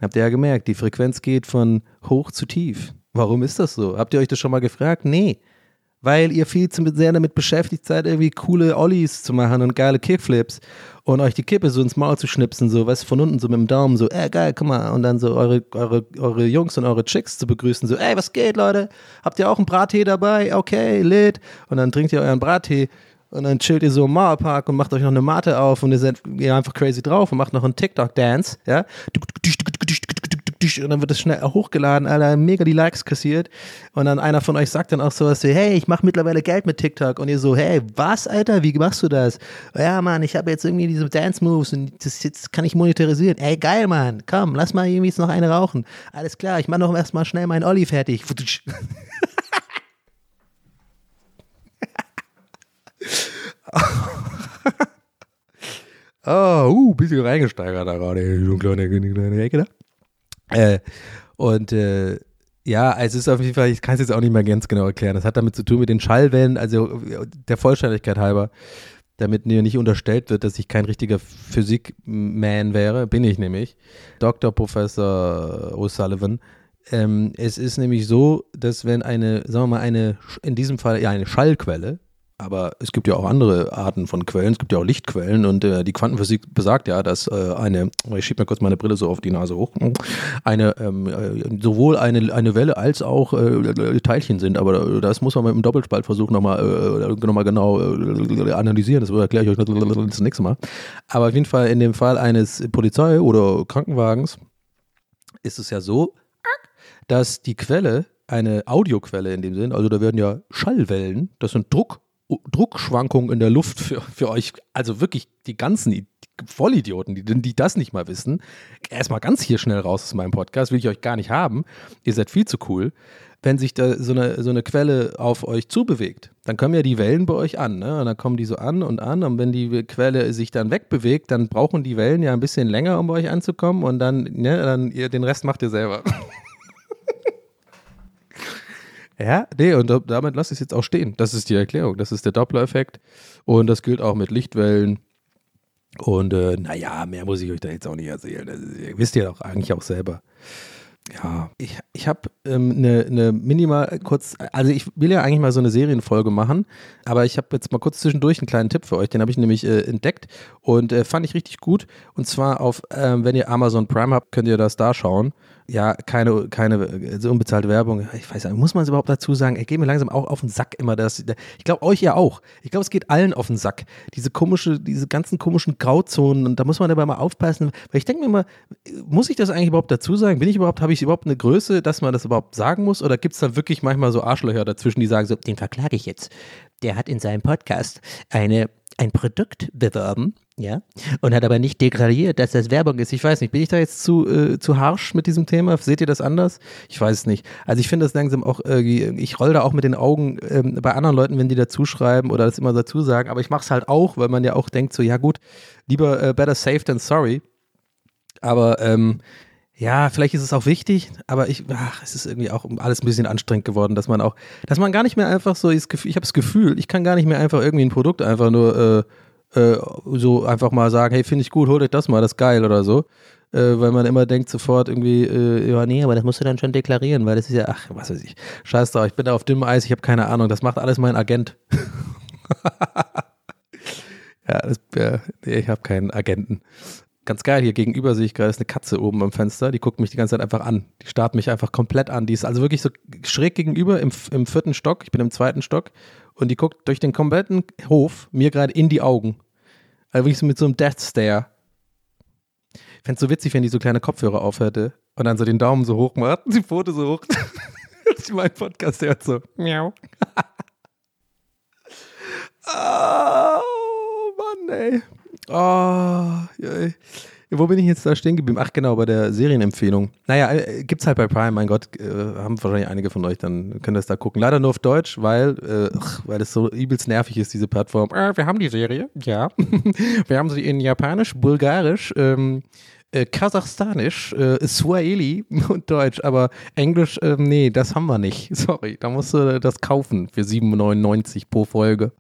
Habt ihr ja gemerkt, die Frequenz geht von hoch zu tief. Warum ist das so? Habt ihr euch das schon mal gefragt? Nee. weil ihr viel zu sehr damit beschäftigt seid, irgendwie coole Ollies zu machen und geile Kickflips und euch die Kippe so ins Maul zu schnipsen, so, weißt von unten so mit dem Daumen, so, ey, geil, guck mal, und dann so eure, eure, eure Jungs und eure Chicks zu begrüßen, so, ey, was geht, Leute? Habt ihr auch einen Brattee dabei? Okay, lit. Und dann trinkt ihr euren Brattee und dann chillt ihr so im Mauerpark und macht euch noch eine Mate auf und ihr seid ihr einfach crazy drauf und macht noch einen TikTok-Dance, ja? Und dann wird es schnell hochgeladen, Alter, mega die Likes kassiert. Und dann einer von euch sagt dann auch sowas wie, hey, ich mache mittlerweile Geld mit TikTok. Und ihr so, hey, was, Alter, wie machst du das? Ja, Mann, ich habe jetzt irgendwie diese Dance-Moves und das jetzt kann ich monetarisieren. Ey, geil, Mann, komm, lass mal irgendwie jetzt noch eine rauchen. Alles klar, ich mache noch erstmal schnell meinen Olli fertig. oh, uh, bisschen reingesteigert da gerade, so kleine, kleine Ecke da. Äh, und äh, ja, also es ist auf jeden Fall, ich kann es jetzt auch nicht mehr ganz genau erklären. Das hat damit zu tun mit den Schallwellen, also der Vollständigkeit halber, damit mir nicht unterstellt wird, dass ich kein richtiger Physikman wäre, bin ich nämlich. Dr. Professor O'Sullivan. Ähm, es ist nämlich so, dass wenn eine, sagen wir mal, eine, in diesem Fall ja eine Schallquelle, aber es gibt ja auch andere Arten von Quellen, es gibt ja auch Lichtquellen. Und äh, die Quantenphysik besagt ja, dass äh, eine, ich schiebe mir kurz meine Brille so auf die Nase hoch, eine ähm, äh, sowohl eine, eine Welle als auch äh, Teilchen sind, aber das muss man mit dem Doppelspaltversuch nochmal äh, noch genau äh, analysieren, das erkläre ich euch das nächste Mal. Aber auf jeden Fall in dem Fall eines Polizei- oder Krankenwagens ist es ja so, dass die Quelle eine Audioquelle in dem Sinn, also da werden ja Schallwellen, das sind Druck Druckschwankungen in der Luft für, für euch, also wirklich die ganzen Vollidioten, die, die das nicht mal wissen, erstmal ganz hier schnell raus aus meinem Podcast, will ich euch gar nicht haben. Ihr seid viel zu cool. Wenn sich da so eine, so eine Quelle auf euch zubewegt, dann kommen ja die Wellen bei euch an. Ne? Und dann kommen die so an und an. Und wenn die Quelle sich dann wegbewegt, dann brauchen die Wellen ja ein bisschen länger, um bei euch anzukommen. Und dann, ne, dann ihr, den Rest macht ihr selber. Ja, nee, und damit lasse ich es jetzt auch stehen. Das ist die Erklärung. Das ist der Doppler-Effekt. Und das gilt auch mit Lichtwellen. Und äh, naja, mehr muss ich euch da jetzt auch nicht erzählen. Das ist, wisst ihr doch eigentlich auch selber. Ja, ich, ich habe eine ähm, ne, ne minimal kurz, also ich will ja eigentlich mal so eine Serienfolge machen, aber ich habe jetzt mal kurz zwischendurch einen kleinen Tipp für euch, den habe ich nämlich äh, entdeckt und äh, fand ich richtig gut. Und zwar auf, äh, wenn ihr Amazon Prime habt, könnt ihr das da schauen ja, keine, keine so unbezahlte Werbung. Ich weiß nicht, muss man es überhaupt dazu sagen? Er geht mir langsam auch auf den Sack immer. Das, ich glaube, euch ja auch. Ich glaube, es geht allen auf den Sack. Diese komische, diese ganzen komischen Grauzonen und da muss man dabei mal aufpassen. Weil ich denke mir immer, muss ich das eigentlich überhaupt dazu sagen? Bin ich überhaupt, habe ich überhaupt eine Größe, dass man das überhaupt sagen muss? Oder gibt es da wirklich manchmal so Arschlöcher dazwischen, die sagen so, den verklage ich jetzt. Der hat in seinem Podcast eine ein Produkt beworben, ja, und hat aber nicht degradiert, dass das Werbung ist. Ich weiß nicht, bin ich da jetzt zu, äh, zu harsch mit diesem Thema? Seht ihr das anders? Ich weiß es nicht. Also ich finde das langsam auch, äh, ich roll da auch mit den Augen äh, bei anderen Leuten, wenn die dazu schreiben oder das immer dazu sagen, aber ich mache es halt auch, weil man ja auch denkt so, ja gut, lieber äh, better safe than sorry. Aber ähm, ja, vielleicht ist es auch wichtig, aber ich, ach, es ist irgendwie auch alles ein bisschen anstrengend geworden, dass man auch, dass man gar nicht mehr einfach so, ich, ich habe das Gefühl, ich kann gar nicht mehr einfach irgendwie ein Produkt einfach nur äh, so einfach mal sagen, hey, finde ich gut, hol euch das mal, das ist geil oder so. Äh, weil man immer denkt sofort irgendwie, äh, ja, nee, aber das musst du dann schon deklarieren, weil das ist ja, ach, was weiß ich, scheiß drauf, ich bin da auf dünnem Eis, ich habe keine Ahnung, das macht alles mein Agent. ja, das, äh, nee, ich habe keinen Agenten ganz geil, hier gegenüber sehe ich gerade, ist eine Katze oben am Fenster, die guckt mich die ganze Zeit einfach an. Die starrt mich einfach komplett an. Die ist also wirklich so schräg gegenüber im, im vierten Stock, ich bin im zweiten Stock und die guckt durch den kompletten Hof mir gerade in die Augen. Also wirklich so mit so einem Death Stare. Ich fände es so witzig, wenn die so kleine Kopfhörer aufhätte und dann so den Daumen so hoch macht und die Pfote so hoch. ich mein Podcast hört so. Miau. oh, Mann, ey. Oh, ey. Wo bin ich jetzt da stehen geblieben? Ach genau, bei der Serienempfehlung. Naja, äh, gibt's halt bei Prime, mein Gott, äh, haben wahrscheinlich einige von euch, dann können das da gucken. Leider nur auf Deutsch, weil, äh, weil es so übelst nervig ist, diese Plattform. Äh, wir haben die Serie, ja. wir haben sie in Japanisch, Bulgarisch, ähm, äh, Kasachstanisch, äh, Swahili und Deutsch, aber Englisch, äh, nee, das haben wir nicht. Sorry, da musst du das kaufen für 7,99 pro Folge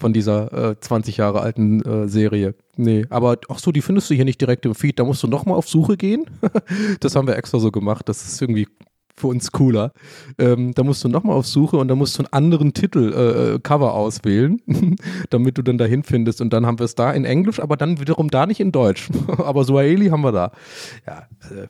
von dieser äh, 20 Jahre alten äh, Serie. Nee, aber ach so, die findest du hier nicht direkt im Feed, da musst du nochmal auf Suche gehen. das haben wir extra so gemacht, das ist irgendwie für uns cooler. Ähm, da musst du nochmal auf Suche und da musst du einen anderen Titel, äh, äh Cover auswählen, damit du dann dahin findest. Und dann haben wir es da in Englisch, aber dann wiederum da nicht in Deutsch. aber Swahili haben wir da. Ja, äh,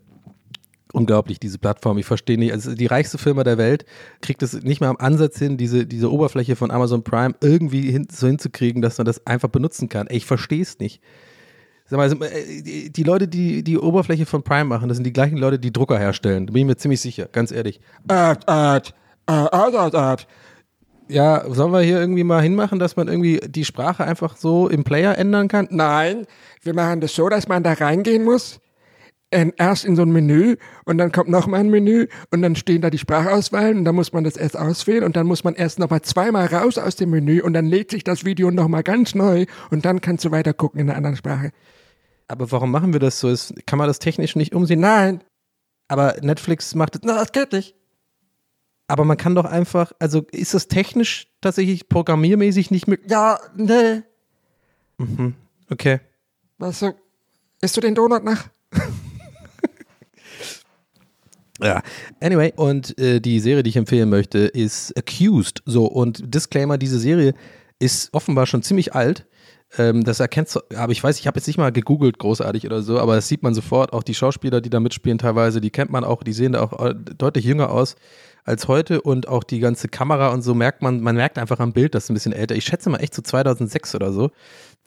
unglaublich, diese Plattform. Ich verstehe nicht. Also die reichste Firma der Welt kriegt es nicht mehr am Ansatz hin, diese, diese Oberfläche von Amazon Prime irgendwie hin, so hinzukriegen, dass man das einfach benutzen kann. Ey, ich verstehe es nicht. Sag mal, also, äh, die, Leute, die die Oberfläche von Prime machen, das sind die gleichen Leute, die Drucker herstellen. Da bin ich mir ziemlich sicher, ganz ehrlich. Ad, ad, ad, ad, ad. Ja, sollen wir hier irgendwie mal hinmachen, dass man irgendwie die Sprache einfach so im Player ändern kann? Nein, wir machen das so, dass man da reingehen muss erst in so ein Menü und dann kommt noch mal ein Menü und dann stehen da die Sprachauswahlen und dann muss man das erst auswählen und dann muss man erst noch mal zweimal raus aus dem Menü und dann lädt sich das Video noch mal ganz neu und dann kannst du weiter gucken in einer anderen Sprache. Aber warum machen wir das so? Kann man das technisch nicht umsehen? Nein. Aber Netflix macht es. Na, das geht nicht. Aber man kann doch einfach, also ist das technisch tatsächlich programmiermäßig nicht möglich? Ja, nee. Mhm. Okay. Du, isst du den Donut nach? Ja, anyway, und äh, die Serie, die ich empfehlen möchte, ist Accused. So, und Disclaimer, diese Serie ist offenbar schon ziemlich alt. Ähm, das erkennst du, aber ich weiß, ich habe jetzt nicht mal gegoogelt, großartig oder so, aber das sieht man sofort. Auch die Schauspieler, die da mitspielen, teilweise, die kennt man auch, die sehen da auch äh, deutlich jünger aus als heute und auch die ganze Kamera und so merkt man, man merkt einfach am Bild, das ist ein bisschen älter. Ich schätze mal echt so 2006 oder so.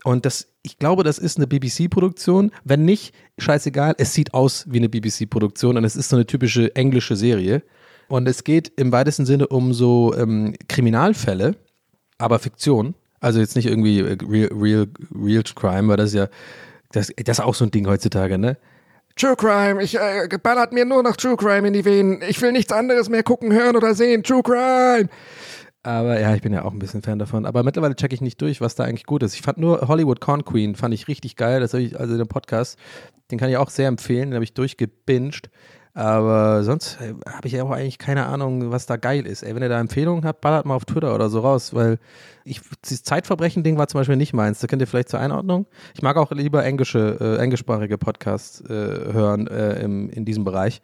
Und das, ich glaube, das ist eine BBC-Produktion. Wenn nicht, scheißegal, es sieht aus wie eine BBC-Produktion und es ist so eine typische englische Serie. Und es geht im weitesten Sinne um so ähm, Kriminalfälle, aber Fiktion. Also jetzt nicht irgendwie äh, real, real, real Crime, weil das ist ja, das, das ist auch so ein Ding heutzutage, ne? True Crime, ich äh, ballert mir nur noch True Crime in die Venen. Ich will nichts anderes mehr gucken, hören oder sehen. True Crime! Aber ja, ich bin ja auch ein bisschen Fan davon. Aber mittlerweile checke ich nicht durch, was da eigentlich gut ist. Ich fand nur Hollywood Corn Queen, fand ich richtig geil. Das ich, also den Podcast, den kann ich auch sehr empfehlen. Den habe ich durchgebinged. Aber sonst äh, habe ich ja auch eigentlich keine Ahnung, was da geil ist. Ey, wenn ihr da Empfehlungen habt, ballert mal auf Twitter oder so raus, weil ich, dieses Zeitverbrechen-Ding war zum Beispiel nicht meins. Da könnt ihr vielleicht zur Einordnung. Ich mag auch lieber englische, äh, englischsprachige Podcasts äh, hören äh, im, in diesem Bereich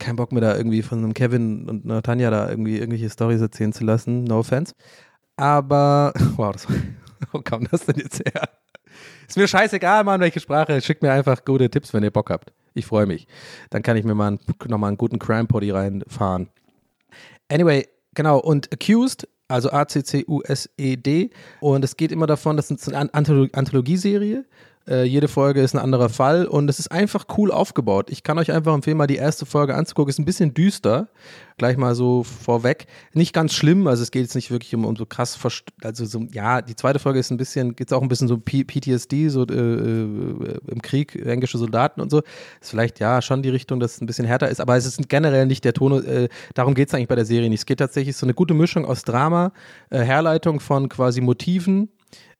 kein Bock mehr da irgendwie von einem Kevin und einer Tanja da irgendwie irgendwelche Storys erzählen zu lassen. No offense. Aber, wow, das, wo kam das denn jetzt her? Ist mir scheißegal, Mann, welche Sprache. Schickt mir einfach gute Tipps, wenn ihr Bock habt. Ich freue mich. Dann kann ich mir mal nochmal einen guten Crime-Poddy reinfahren. Anyway, genau. Und Accused, also A-C-C-U-S-E-D. Und es geht immer davon, das ist eine Anthologieserie. Äh, jede Folge ist ein anderer Fall und es ist einfach cool aufgebaut. Ich kann euch einfach empfehlen, mal die erste Folge anzugucken. Ist ein bisschen düster, gleich mal so vorweg. Nicht ganz schlimm, also es geht jetzt nicht wirklich um, um so krass, also so, ja, die zweite Folge ist ein bisschen, geht es auch ein bisschen so P PTSD, so äh, äh, im Krieg, englische Soldaten und so. Ist vielleicht ja schon die Richtung, dass es ein bisschen härter ist, aber es ist generell nicht der Ton, äh, darum geht es eigentlich bei der Serie nicht. Es geht tatsächlich so eine gute Mischung aus Drama, äh, Herleitung von quasi Motiven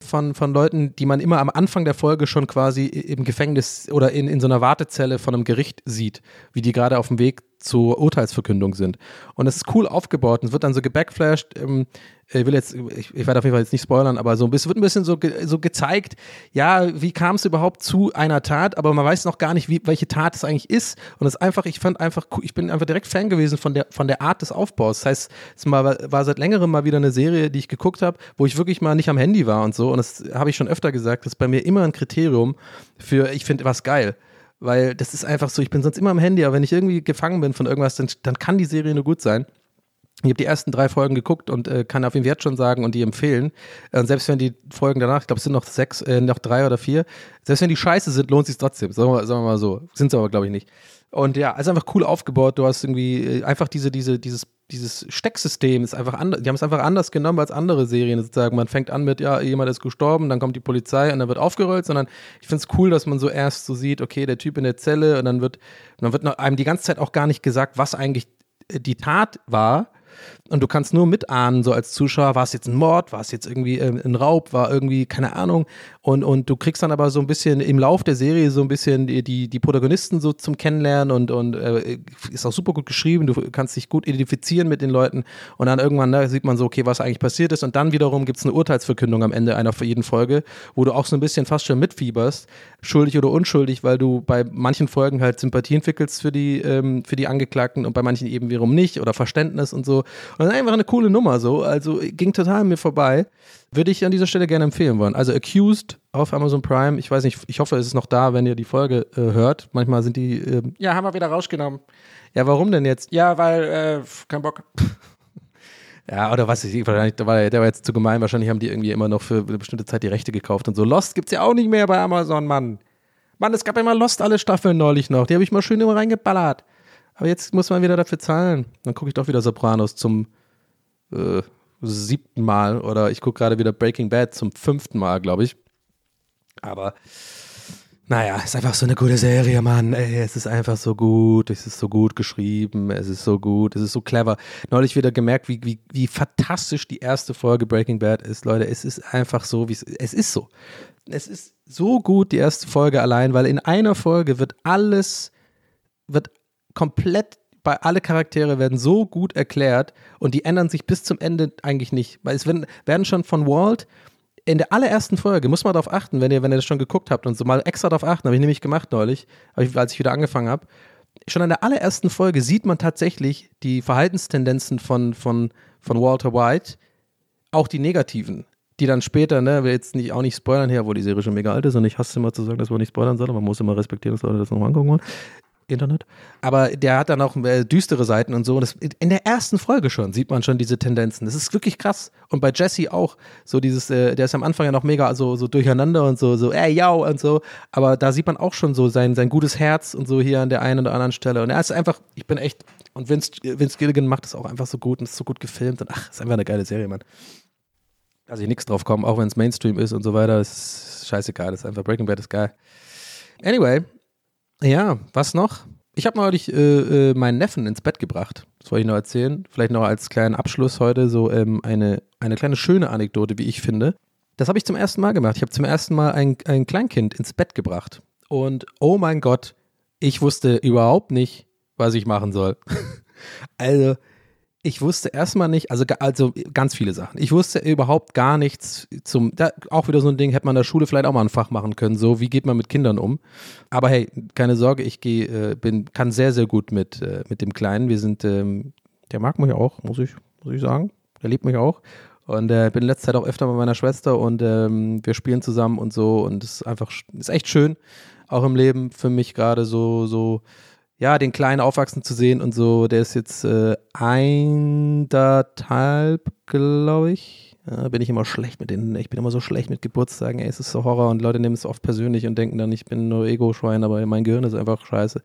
von, von Leuten, die man immer am Anfang der Folge schon quasi im Gefängnis oder in, in so einer Wartezelle von einem Gericht sieht, wie die gerade auf dem Weg zur Urteilsverkündung sind. Und es ist cool aufgebaut und es wird dann so gebackflashed. Ähm, ich will jetzt, ich, ich, werde auf jeden Fall jetzt nicht spoilern, aber so, es wird ein bisschen so, ge, so gezeigt, ja, wie kam es überhaupt zu einer Tat, aber man weiß noch gar nicht, wie, welche Tat es eigentlich ist. Und es ist einfach, ich fand einfach, ich bin einfach direkt Fan gewesen von der, von der Art des Aufbaus. Das heißt, es war, war seit längerem mal wieder eine Serie, die ich geguckt habe, wo ich wirklich mal nicht am Handy war und so. Und das habe ich schon öfter gesagt, das ist bei mir immer ein Kriterium für, ich finde was geil. Weil das ist einfach so, ich bin sonst immer am Handy, aber wenn ich irgendwie gefangen bin von irgendwas, dann, dann kann die Serie nur gut sein. Ich habe die ersten drei Folgen geguckt und äh, kann auf jeden Fall jetzt schon sagen und die empfehlen. Und selbst wenn die Folgen danach, ich glaube, es sind noch sechs, äh, noch drei oder vier, selbst wenn die scheiße sind, lohnt sich trotzdem. Sagen wir, sagen wir mal so. Sind sie aber, glaube ich, nicht. Und ja, also einfach cool aufgebaut. Du hast irgendwie äh, einfach diese, diese, dieses, dieses Stecksystem ist einfach anders. Die haben es einfach anders genommen als andere Serien. Sozusagen, man fängt an mit, ja, jemand ist gestorben, dann kommt die Polizei und dann wird aufgerollt, sondern ich finde es cool, dass man so erst so sieht, okay, der Typ in der Zelle und dann wird, dann wird einem die ganze Zeit auch gar nicht gesagt, was eigentlich äh, die Tat war, und du kannst nur mitahnen, so als Zuschauer, war es jetzt ein Mord, war es jetzt irgendwie äh, ein Raub, war irgendwie, keine Ahnung. Und, und du kriegst dann aber so ein bisschen im Lauf der Serie so ein bisschen die, die, die Protagonisten so zum Kennenlernen und, und äh, ist auch super gut geschrieben. Du kannst dich gut identifizieren mit den Leuten. Und dann irgendwann ne, sieht man so, okay, was eigentlich passiert ist. Und dann wiederum gibt es eine Urteilsverkündung am Ende einer für jeden Folge, wo du auch so ein bisschen fast schon mitfieberst. schuldig oder unschuldig, weil du bei manchen Folgen halt Sympathie entwickelst für die, ähm, für die Angeklagten und bei manchen eben wiederum nicht oder Verständnis und so. Und das ist einfach eine coole Nummer so. Also ging total an mir vorbei. Würde ich an dieser Stelle gerne empfehlen wollen. Also Accused auf Amazon Prime. Ich weiß nicht, ich hoffe, es ist noch da, wenn ihr die Folge äh, hört. Manchmal sind die. Äh, Ja, haben wir wieder rausgenommen. ja, warum denn jetzt? Ja, weil, äh, kein Bock. Ja, oder was weiß ich, wahrscheinlich, der war, der war jetzt zu gemein. Wahrscheinlich haben die irgendwie immer noch für eine bestimmte Zeit die Rechte gekauft und so. Lost gibt's ja auch nicht mehr bei Amazon, Mann. Mann, es gab immer Lost alle Staffeln neulich noch. Die habe ich mal schön immer reingeballert. Aber jetzt muss man wieder dafür zahlen. Dann gucke ich doch wieder Sopranos zum äh, siebten Mal. Oder ich gucke gerade wieder Breaking Bad zum fünften Mal, glaube ich. Aber naja, ist einfach so eine gute Serie, Mann. Ey, es ist einfach so gut. Es ist so gut geschrieben. Es ist so gut. Es ist so clever. Neulich wieder gemerkt, wie, wie, wie fantastisch die erste Folge Breaking Bad ist, Leute. Es ist einfach so, wie es Es ist so. Es ist so gut, die erste Folge allein, weil in einer Folge wird alles, wird komplett bei alle Charaktere werden so gut erklärt und die ändern sich bis zum Ende eigentlich nicht. Weil es werden, schon von Walt in der allerersten Folge, muss man darauf achten, wenn ihr, wenn ihr das schon geguckt habt und so mal extra darauf achten, habe ich nämlich gemacht neulich, als ich wieder angefangen habe. Schon in der allerersten Folge sieht man tatsächlich die Verhaltenstendenzen von, von, von Walter White, auch die negativen, die dann später, ne, will jetzt nicht, auch nicht spoilern hier, wo die Serie schon mega alt ist und ich hasse immer zu sagen, dass man nicht spoilern soll, aber man muss immer respektieren, dass Leute das nochmal angucken wollen. Internet. Aber der hat dann auch äh, düstere Seiten und so. Und das, in der ersten Folge schon sieht man schon diese Tendenzen. Das ist wirklich krass. Und bei Jesse auch. So dieses, äh, der ist am Anfang ja noch mega so, so durcheinander und so, so, ey, yo und so. Aber da sieht man auch schon so sein, sein gutes Herz und so hier an der einen oder anderen Stelle. Und er ist einfach, ich bin echt, und Vince, Vince Gilligan macht das auch einfach so gut und ist so gut gefilmt. Und ach, ist einfach eine geile Serie, Mann. Also ich nichts drauf kommen, auch wenn es Mainstream ist und so weiter. Ist scheißegal. Das ist einfach Breaking Bad ist geil. Anyway, ja, was noch? Ich habe neulich äh, äh, meinen Neffen ins Bett gebracht. Das wollte ich noch erzählen. Vielleicht noch als kleinen Abschluss heute so ähm, eine, eine kleine schöne Anekdote, wie ich finde. Das habe ich zum ersten Mal gemacht. Ich habe zum ersten Mal ein, ein Kleinkind ins Bett gebracht. Und oh mein Gott, ich wusste überhaupt nicht, was ich machen soll. also, ich wusste erstmal nicht, also, also ganz viele Sachen. Ich wusste überhaupt gar nichts zum, da, auch wieder so ein Ding, hätte man in der Schule vielleicht auch mal ein Fach machen können, so, wie geht man mit Kindern um. Aber hey, keine Sorge, ich gehe, äh, bin, kann sehr, sehr gut mit, äh, mit dem Kleinen. Wir sind, ähm, der mag mich auch, muss ich, muss ich sagen. Der liebt mich auch. Und äh, bin in letzter Zeit auch öfter mit meiner Schwester und ähm, wir spielen zusammen und so und es ist einfach, ist echt schön, auch im Leben für mich gerade so, so, ja, den Kleinen aufwachsen zu sehen und so, der ist jetzt äh, eineinhalb, glaube ich. Ja, bin ich immer schlecht mit denen. Ich bin immer so schlecht mit Geburtstagen. Ey, es ist so Horror und Leute nehmen es oft persönlich und denken dann, ich bin nur Ego-Schwein, aber mein Gehirn ist einfach scheiße.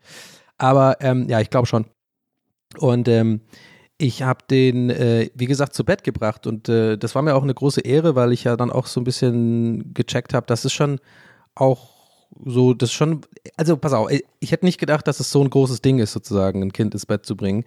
Aber ähm, ja, ich glaube schon. Und ähm, ich habe den, äh, wie gesagt, zu Bett gebracht und äh, das war mir auch eine große Ehre, weil ich ja dann auch so ein bisschen gecheckt habe, das ist schon auch so, das schon, also pass auf, ich hätte nicht gedacht, dass es so ein großes Ding ist, sozusagen, ein Kind ins Bett zu bringen.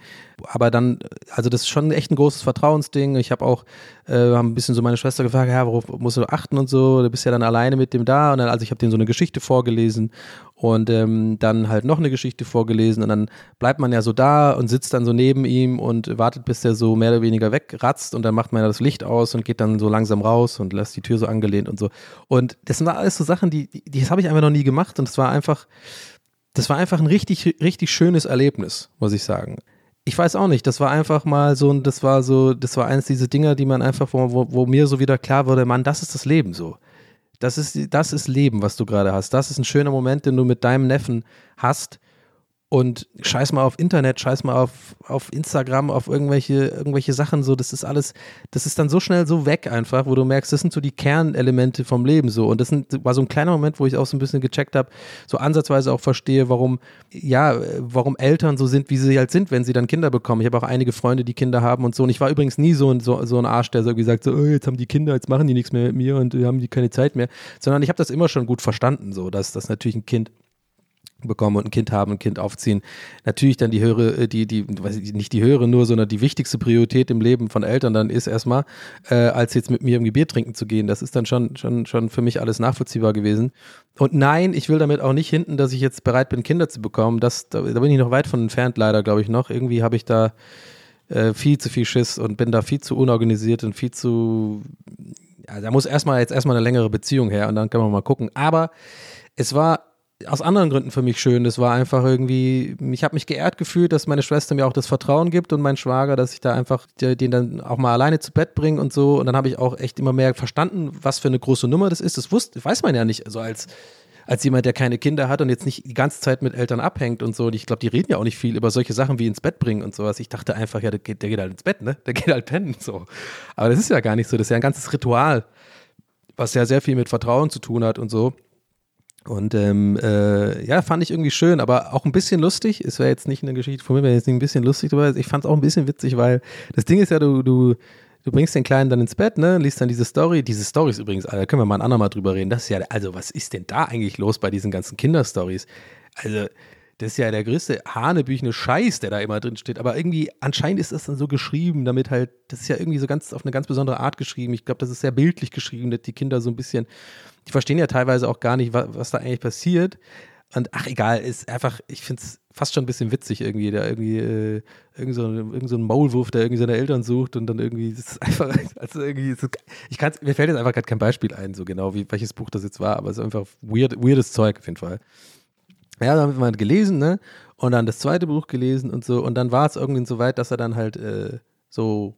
Aber dann, also das ist schon echt ein großes Vertrauensding. Ich habe auch, äh, haben ein bisschen so meine Schwester gefragt, ja, worauf musst du achten und so, du bist ja dann alleine mit dem da. Und dann, also ich habe denen so eine Geschichte vorgelesen und ähm, dann halt noch eine Geschichte vorgelesen und dann bleibt man ja so da und sitzt dann so neben ihm und wartet, bis der so mehr oder weniger wegratzt und dann macht man ja das Licht aus und geht dann so langsam raus und lässt die Tür so angelehnt und so. Und das sind alles so Sachen, die, die habe ich einfach noch nie gemacht und es war einfach, das war einfach ein richtig, richtig schönes Erlebnis, muss ich sagen. Ich weiß auch nicht, das war einfach mal so, das war so, das war eines dieser Dinger, die man einfach, wo, wo, wo mir so wieder klar wurde, Mann, das ist das Leben so. Das ist, das ist Leben, was du gerade hast. Das ist ein schöner Moment, den du mit deinem Neffen hast. Und scheiß mal auf Internet, scheiß mal auf, auf Instagram, auf irgendwelche, irgendwelche Sachen so. Das ist alles, das ist dann so schnell so weg einfach, wo du merkst, das sind so die Kernelemente vom Leben so. Und das sind, war so ein kleiner Moment, wo ich auch so ein bisschen gecheckt habe, so ansatzweise auch verstehe, warum, ja, warum Eltern so sind, wie sie halt sind, wenn sie dann Kinder bekommen. Ich habe auch einige Freunde, die Kinder haben und so. Und ich war übrigens nie so ein, so, so ein Arsch, der so gesagt so, oh, jetzt haben die Kinder, jetzt machen die nichts mehr mit mir und haben die keine Zeit mehr. Sondern ich habe das immer schon gut verstanden, so, dass das natürlich ein Kind bekommen und ein Kind haben, ein Kind aufziehen. Natürlich dann die höhere, die, die, weiß ich, nicht die höhere nur, sondern die wichtigste Priorität im Leben von Eltern dann ist erstmal, äh, als jetzt mit mir irgendwie Bier trinken zu gehen. Das ist dann schon, schon, schon für mich alles nachvollziehbar gewesen. Und nein, ich will damit auch nicht hinten, dass ich jetzt bereit bin, Kinder zu bekommen. Das, da, da bin ich noch weit von entfernt, leider, glaube ich noch. Irgendwie habe ich da äh, viel zu viel Schiss und bin da viel zu unorganisiert und viel zu ja, da muss erstmal jetzt erstmal eine längere Beziehung her und dann können wir mal gucken. Aber es war aus anderen Gründen für mich schön. Das war einfach irgendwie, ich habe mich geehrt gefühlt, dass meine Schwester mir auch das Vertrauen gibt und mein Schwager, dass ich da einfach den dann auch mal alleine zu Bett bringe und so. Und dann habe ich auch echt immer mehr verstanden, was für eine große Nummer das ist. Das wusste, weiß man ja nicht. Also als, als jemand, der keine Kinder hat und jetzt nicht die ganze Zeit mit Eltern abhängt und so. Und ich glaube, die reden ja auch nicht viel über solche Sachen wie ins Bett bringen und sowas. Ich dachte einfach, ja, der geht, der geht halt ins Bett, ne? Der geht halt pennen, so. Aber das ist ja gar nicht so. Das ist ja ein ganzes Ritual, was ja sehr viel mit Vertrauen zu tun hat und so. Und ähm, äh, ja, fand ich irgendwie schön, aber auch ein bisschen lustig. Es wäre jetzt nicht eine Geschichte von mir, wäre jetzt nicht ein bisschen lustig, aber ich fand es auch ein bisschen witzig, weil das Ding ist ja, du, du, du bringst den Kleinen dann ins Bett, ne, liest dann diese Story. Diese Stories übrigens, da können wir mal ein andermal drüber reden. Das ist ja, also was ist denn da eigentlich los bei diesen ganzen Kinderstories? Also, das ist ja der größte hanebüchene Scheiß, der da immer drin steht. Aber irgendwie, anscheinend ist das dann so geschrieben, damit halt, das ist ja irgendwie so ganz auf eine ganz besondere Art geschrieben. Ich glaube, das ist sehr bildlich geschrieben, dass die Kinder so ein bisschen die verstehen ja teilweise auch gar nicht, was, was da eigentlich passiert. Und ach, egal, ist einfach, ich finde es fast schon ein bisschen witzig irgendwie, da irgendwie, äh, irgend, so, irgend so ein Maulwurf, der irgendwie seine Eltern sucht und dann irgendwie, das ist einfach, also irgendwie, so, ich kann mir fällt jetzt einfach gerade kein Beispiel ein, so genau, wie welches Buch das jetzt war, aber es ist einfach weird, weirdes Zeug auf jeden Fall. Ja, dann haben wir gelesen, ne? Und dann das zweite Buch gelesen und so, und dann war es irgendwie so weit, dass er dann halt äh, so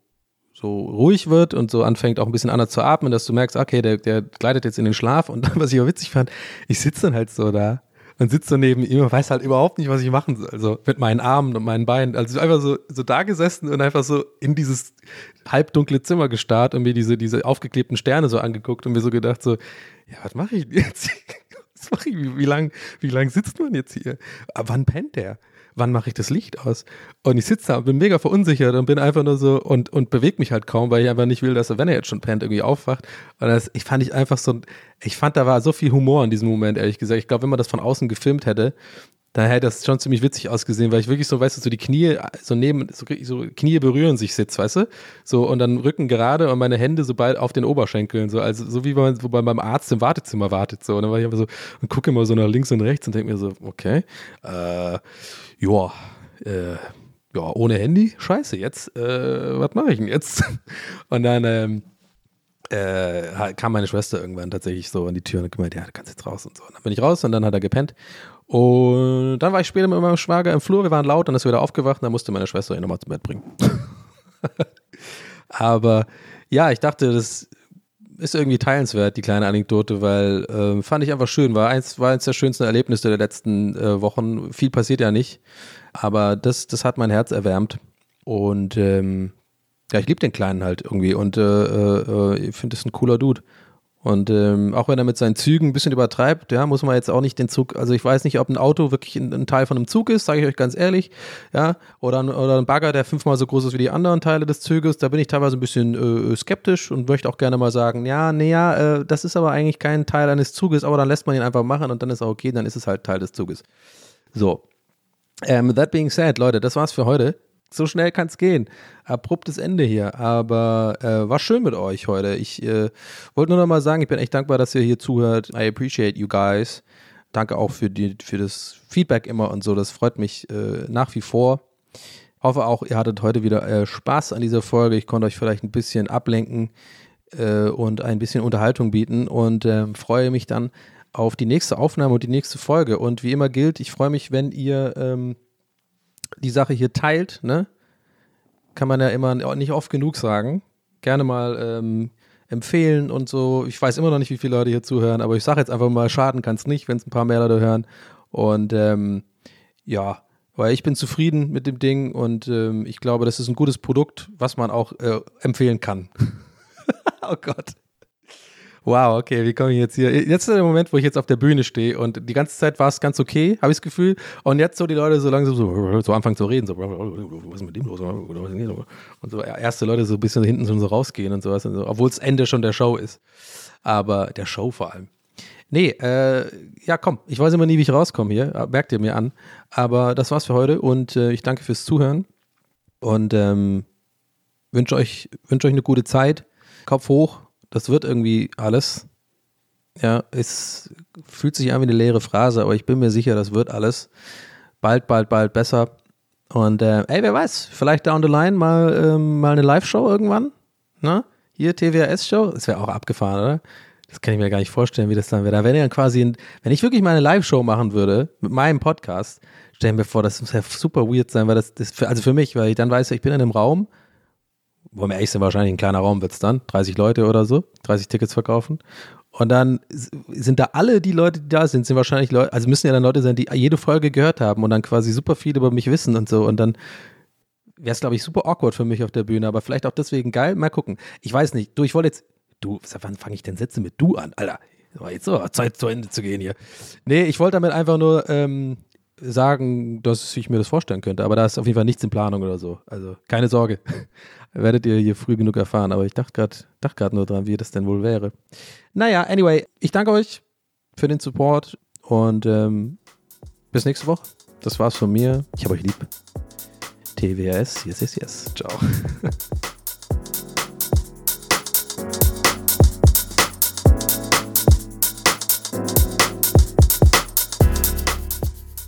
so ruhig wird und so anfängt auch ein bisschen anders zu atmen, dass du merkst, okay, der, der gleitet jetzt in den Schlaf und was ich auch witzig fand, ich sitze dann halt so da und sitze so neben ihm und weiß halt überhaupt nicht, was ich machen soll. Also mit meinen Armen und meinen Beinen. Also einfach so, so da gesessen und einfach so in dieses halbdunkle Zimmer gestarrt und mir diese, diese aufgeklebten Sterne so angeguckt und mir so gedacht so, ja, was mache ich jetzt? was mache ich? Wie, wie lang, wie lang sitzt man jetzt hier? Aber wann pennt der? Wann mache ich das Licht aus? Und ich sitze da und bin mega verunsichert und bin einfach nur so und, und bewege mich halt kaum, weil ich einfach nicht will, dass er, wenn er jetzt schon pennt, irgendwie aufwacht. Und das, ich fand ich einfach so, ich fand, da war so viel Humor in diesem Moment, ehrlich gesagt. Ich glaube, wenn man das von außen gefilmt hätte, da hätte das schon ziemlich witzig ausgesehen, weil ich wirklich so, weißt du, so die Knie, so neben, so, so Knie berühren sich sitzt, weißt du? So, und dann Rücken gerade und meine Hände so bald auf den Oberschenkeln, so, also so wie man, wobei beim Arzt im Wartezimmer wartet, so. Und dann war ich einfach so und gucke immer so nach links und rechts und denke mir so, okay, äh, ja, äh, ja, ohne Handy, scheiße, jetzt, äh, was mache ich denn jetzt? Und dann ähm, äh, kam meine Schwester irgendwann tatsächlich so an die Tür und gemeint, ja, du kannst jetzt raus und so. Und dann bin ich raus und dann hat er gepennt. Und dann war ich später mit meinem Schwager im Flur, wir waren laut, dann ist er wieder aufgewacht und dann musste meine Schwester ihn nochmal zum Bett bringen. Aber ja, ich dachte, das ist irgendwie teilenswert, die kleine Anekdote, weil äh, fand ich einfach schön. War eins, war eins der schönsten Erlebnisse der letzten äh, Wochen. Viel passiert ja nicht, aber das, das hat mein Herz erwärmt. Und ähm, ja, ich liebe den Kleinen halt irgendwie und äh, äh, ich finde das ein cooler Dude. Und ähm, auch wenn er mit seinen Zügen ein bisschen übertreibt, ja, muss man jetzt auch nicht den Zug, also ich weiß nicht, ob ein Auto wirklich ein, ein Teil von einem Zug ist, sage ich euch ganz ehrlich, ja, oder ein, oder ein Bagger, der fünfmal so groß ist wie die anderen Teile des Zuges, da bin ich teilweise ein bisschen äh, skeptisch und möchte auch gerne mal sagen, ja, nee, ja, äh, das ist aber eigentlich kein Teil eines Zuges, aber dann lässt man ihn einfach machen und dann ist auch okay, dann ist es halt Teil des Zuges. So. Ähm, that being said, Leute, das war's für heute so schnell kann es gehen. Abruptes Ende hier. Aber äh, war schön mit euch heute. Ich äh, wollte nur noch mal sagen, ich bin echt dankbar, dass ihr hier zuhört. I appreciate you guys. Danke auch für, die, für das Feedback immer und so. Das freut mich äh, nach wie vor. Hoffe auch, ihr hattet heute wieder äh, Spaß an dieser Folge. Ich konnte euch vielleicht ein bisschen ablenken äh, und ein bisschen Unterhaltung bieten und ähm, freue mich dann auf die nächste Aufnahme und die nächste Folge. Und wie immer gilt, ich freue mich, wenn ihr ähm, die Sache hier teilt, ne? Kann man ja immer nicht oft genug sagen. Gerne mal ähm, empfehlen und so. Ich weiß immer noch nicht, wie viele Leute hier zuhören, aber ich sage jetzt einfach mal, schaden kann es nicht, wenn es ein paar mehr Leute hören. Und ähm, ja, weil ich bin zufrieden mit dem Ding und ähm, ich glaube, das ist ein gutes Produkt, was man auch äh, empfehlen kann. oh Gott. Wow, okay, wie komme ich jetzt hier? Jetzt ist der Moment, wo ich jetzt auf der Bühne stehe und die ganze Zeit war es ganz okay, habe ich das Gefühl. Und jetzt so die Leute so langsam so, so anfangen zu reden, so, was ist mit dem los? Und so erste Leute so ein bisschen hinten so rausgehen und sowas, und so, obwohl es Ende schon der Show ist. Aber der Show vor allem. Nee, äh, ja, komm, ich weiß immer nie, wie ich rauskomme hier, merkt ihr mir an. Aber das war's für heute und äh, ich danke fürs Zuhören und ähm, wünsche euch, wünsch euch eine gute Zeit. Kopf hoch, das wird irgendwie alles. Ja, es fühlt sich an wie eine leere Phrase, aber ich bin mir sicher, das wird alles. Bald, bald, bald besser. Und äh, ey, wer weiß, vielleicht down the line mal, ähm, mal eine Live-Show irgendwann. Ne? Hier, TWS-Show, das wäre auch abgefahren, oder? Das kann ich mir gar nicht vorstellen, wie das dann wäre. Da wäre ja quasi, wenn ich wirklich mal eine Live-Show machen würde, mit meinem Podcast, stellen wir vor, das muss ja super weird sein, weil das, das für, also für mich, weil ich dann weiß, ich bin in einem Raum, wo mir echt sind, wahrscheinlich ein kleiner Raum wird es dann, 30 Leute oder so, 30 Tickets verkaufen. Und dann sind da alle die Leute, die da sind, sind wahrscheinlich Leute, also müssen ja dann Leute sein, die jede Folge gehört haben und dann quasi super viel über mich wissen und so. Und dann wäre es, glaube ich, super awkward für mich auf der Bühne, aber vielleicht auch deswegen geil. Mal gucken. Ich weiß nicht. Du, ich wollte jetzt, du, wann fange ich denn Sätze mit du an? Alter, jetzt so, Zeit zu Ende zu gehen hier. Nee, ich wollte damit einfach nur ähm, sagen, dass ich mir das vorstellen könnte, aber da ist auf jeden Fall nichts in Planung oder so. Also keine Sorge. Werdet ihr hier früh genug erfahren, aber ich dachte gerade dachte nur dran, wie das denn wohl wäre. Naja, anyway, ich danke euch für den Support und ähm, bis nächste Woche. Das war's von mir. Ich habe euch lieb. TWS, yes, yes, yes. Ciao.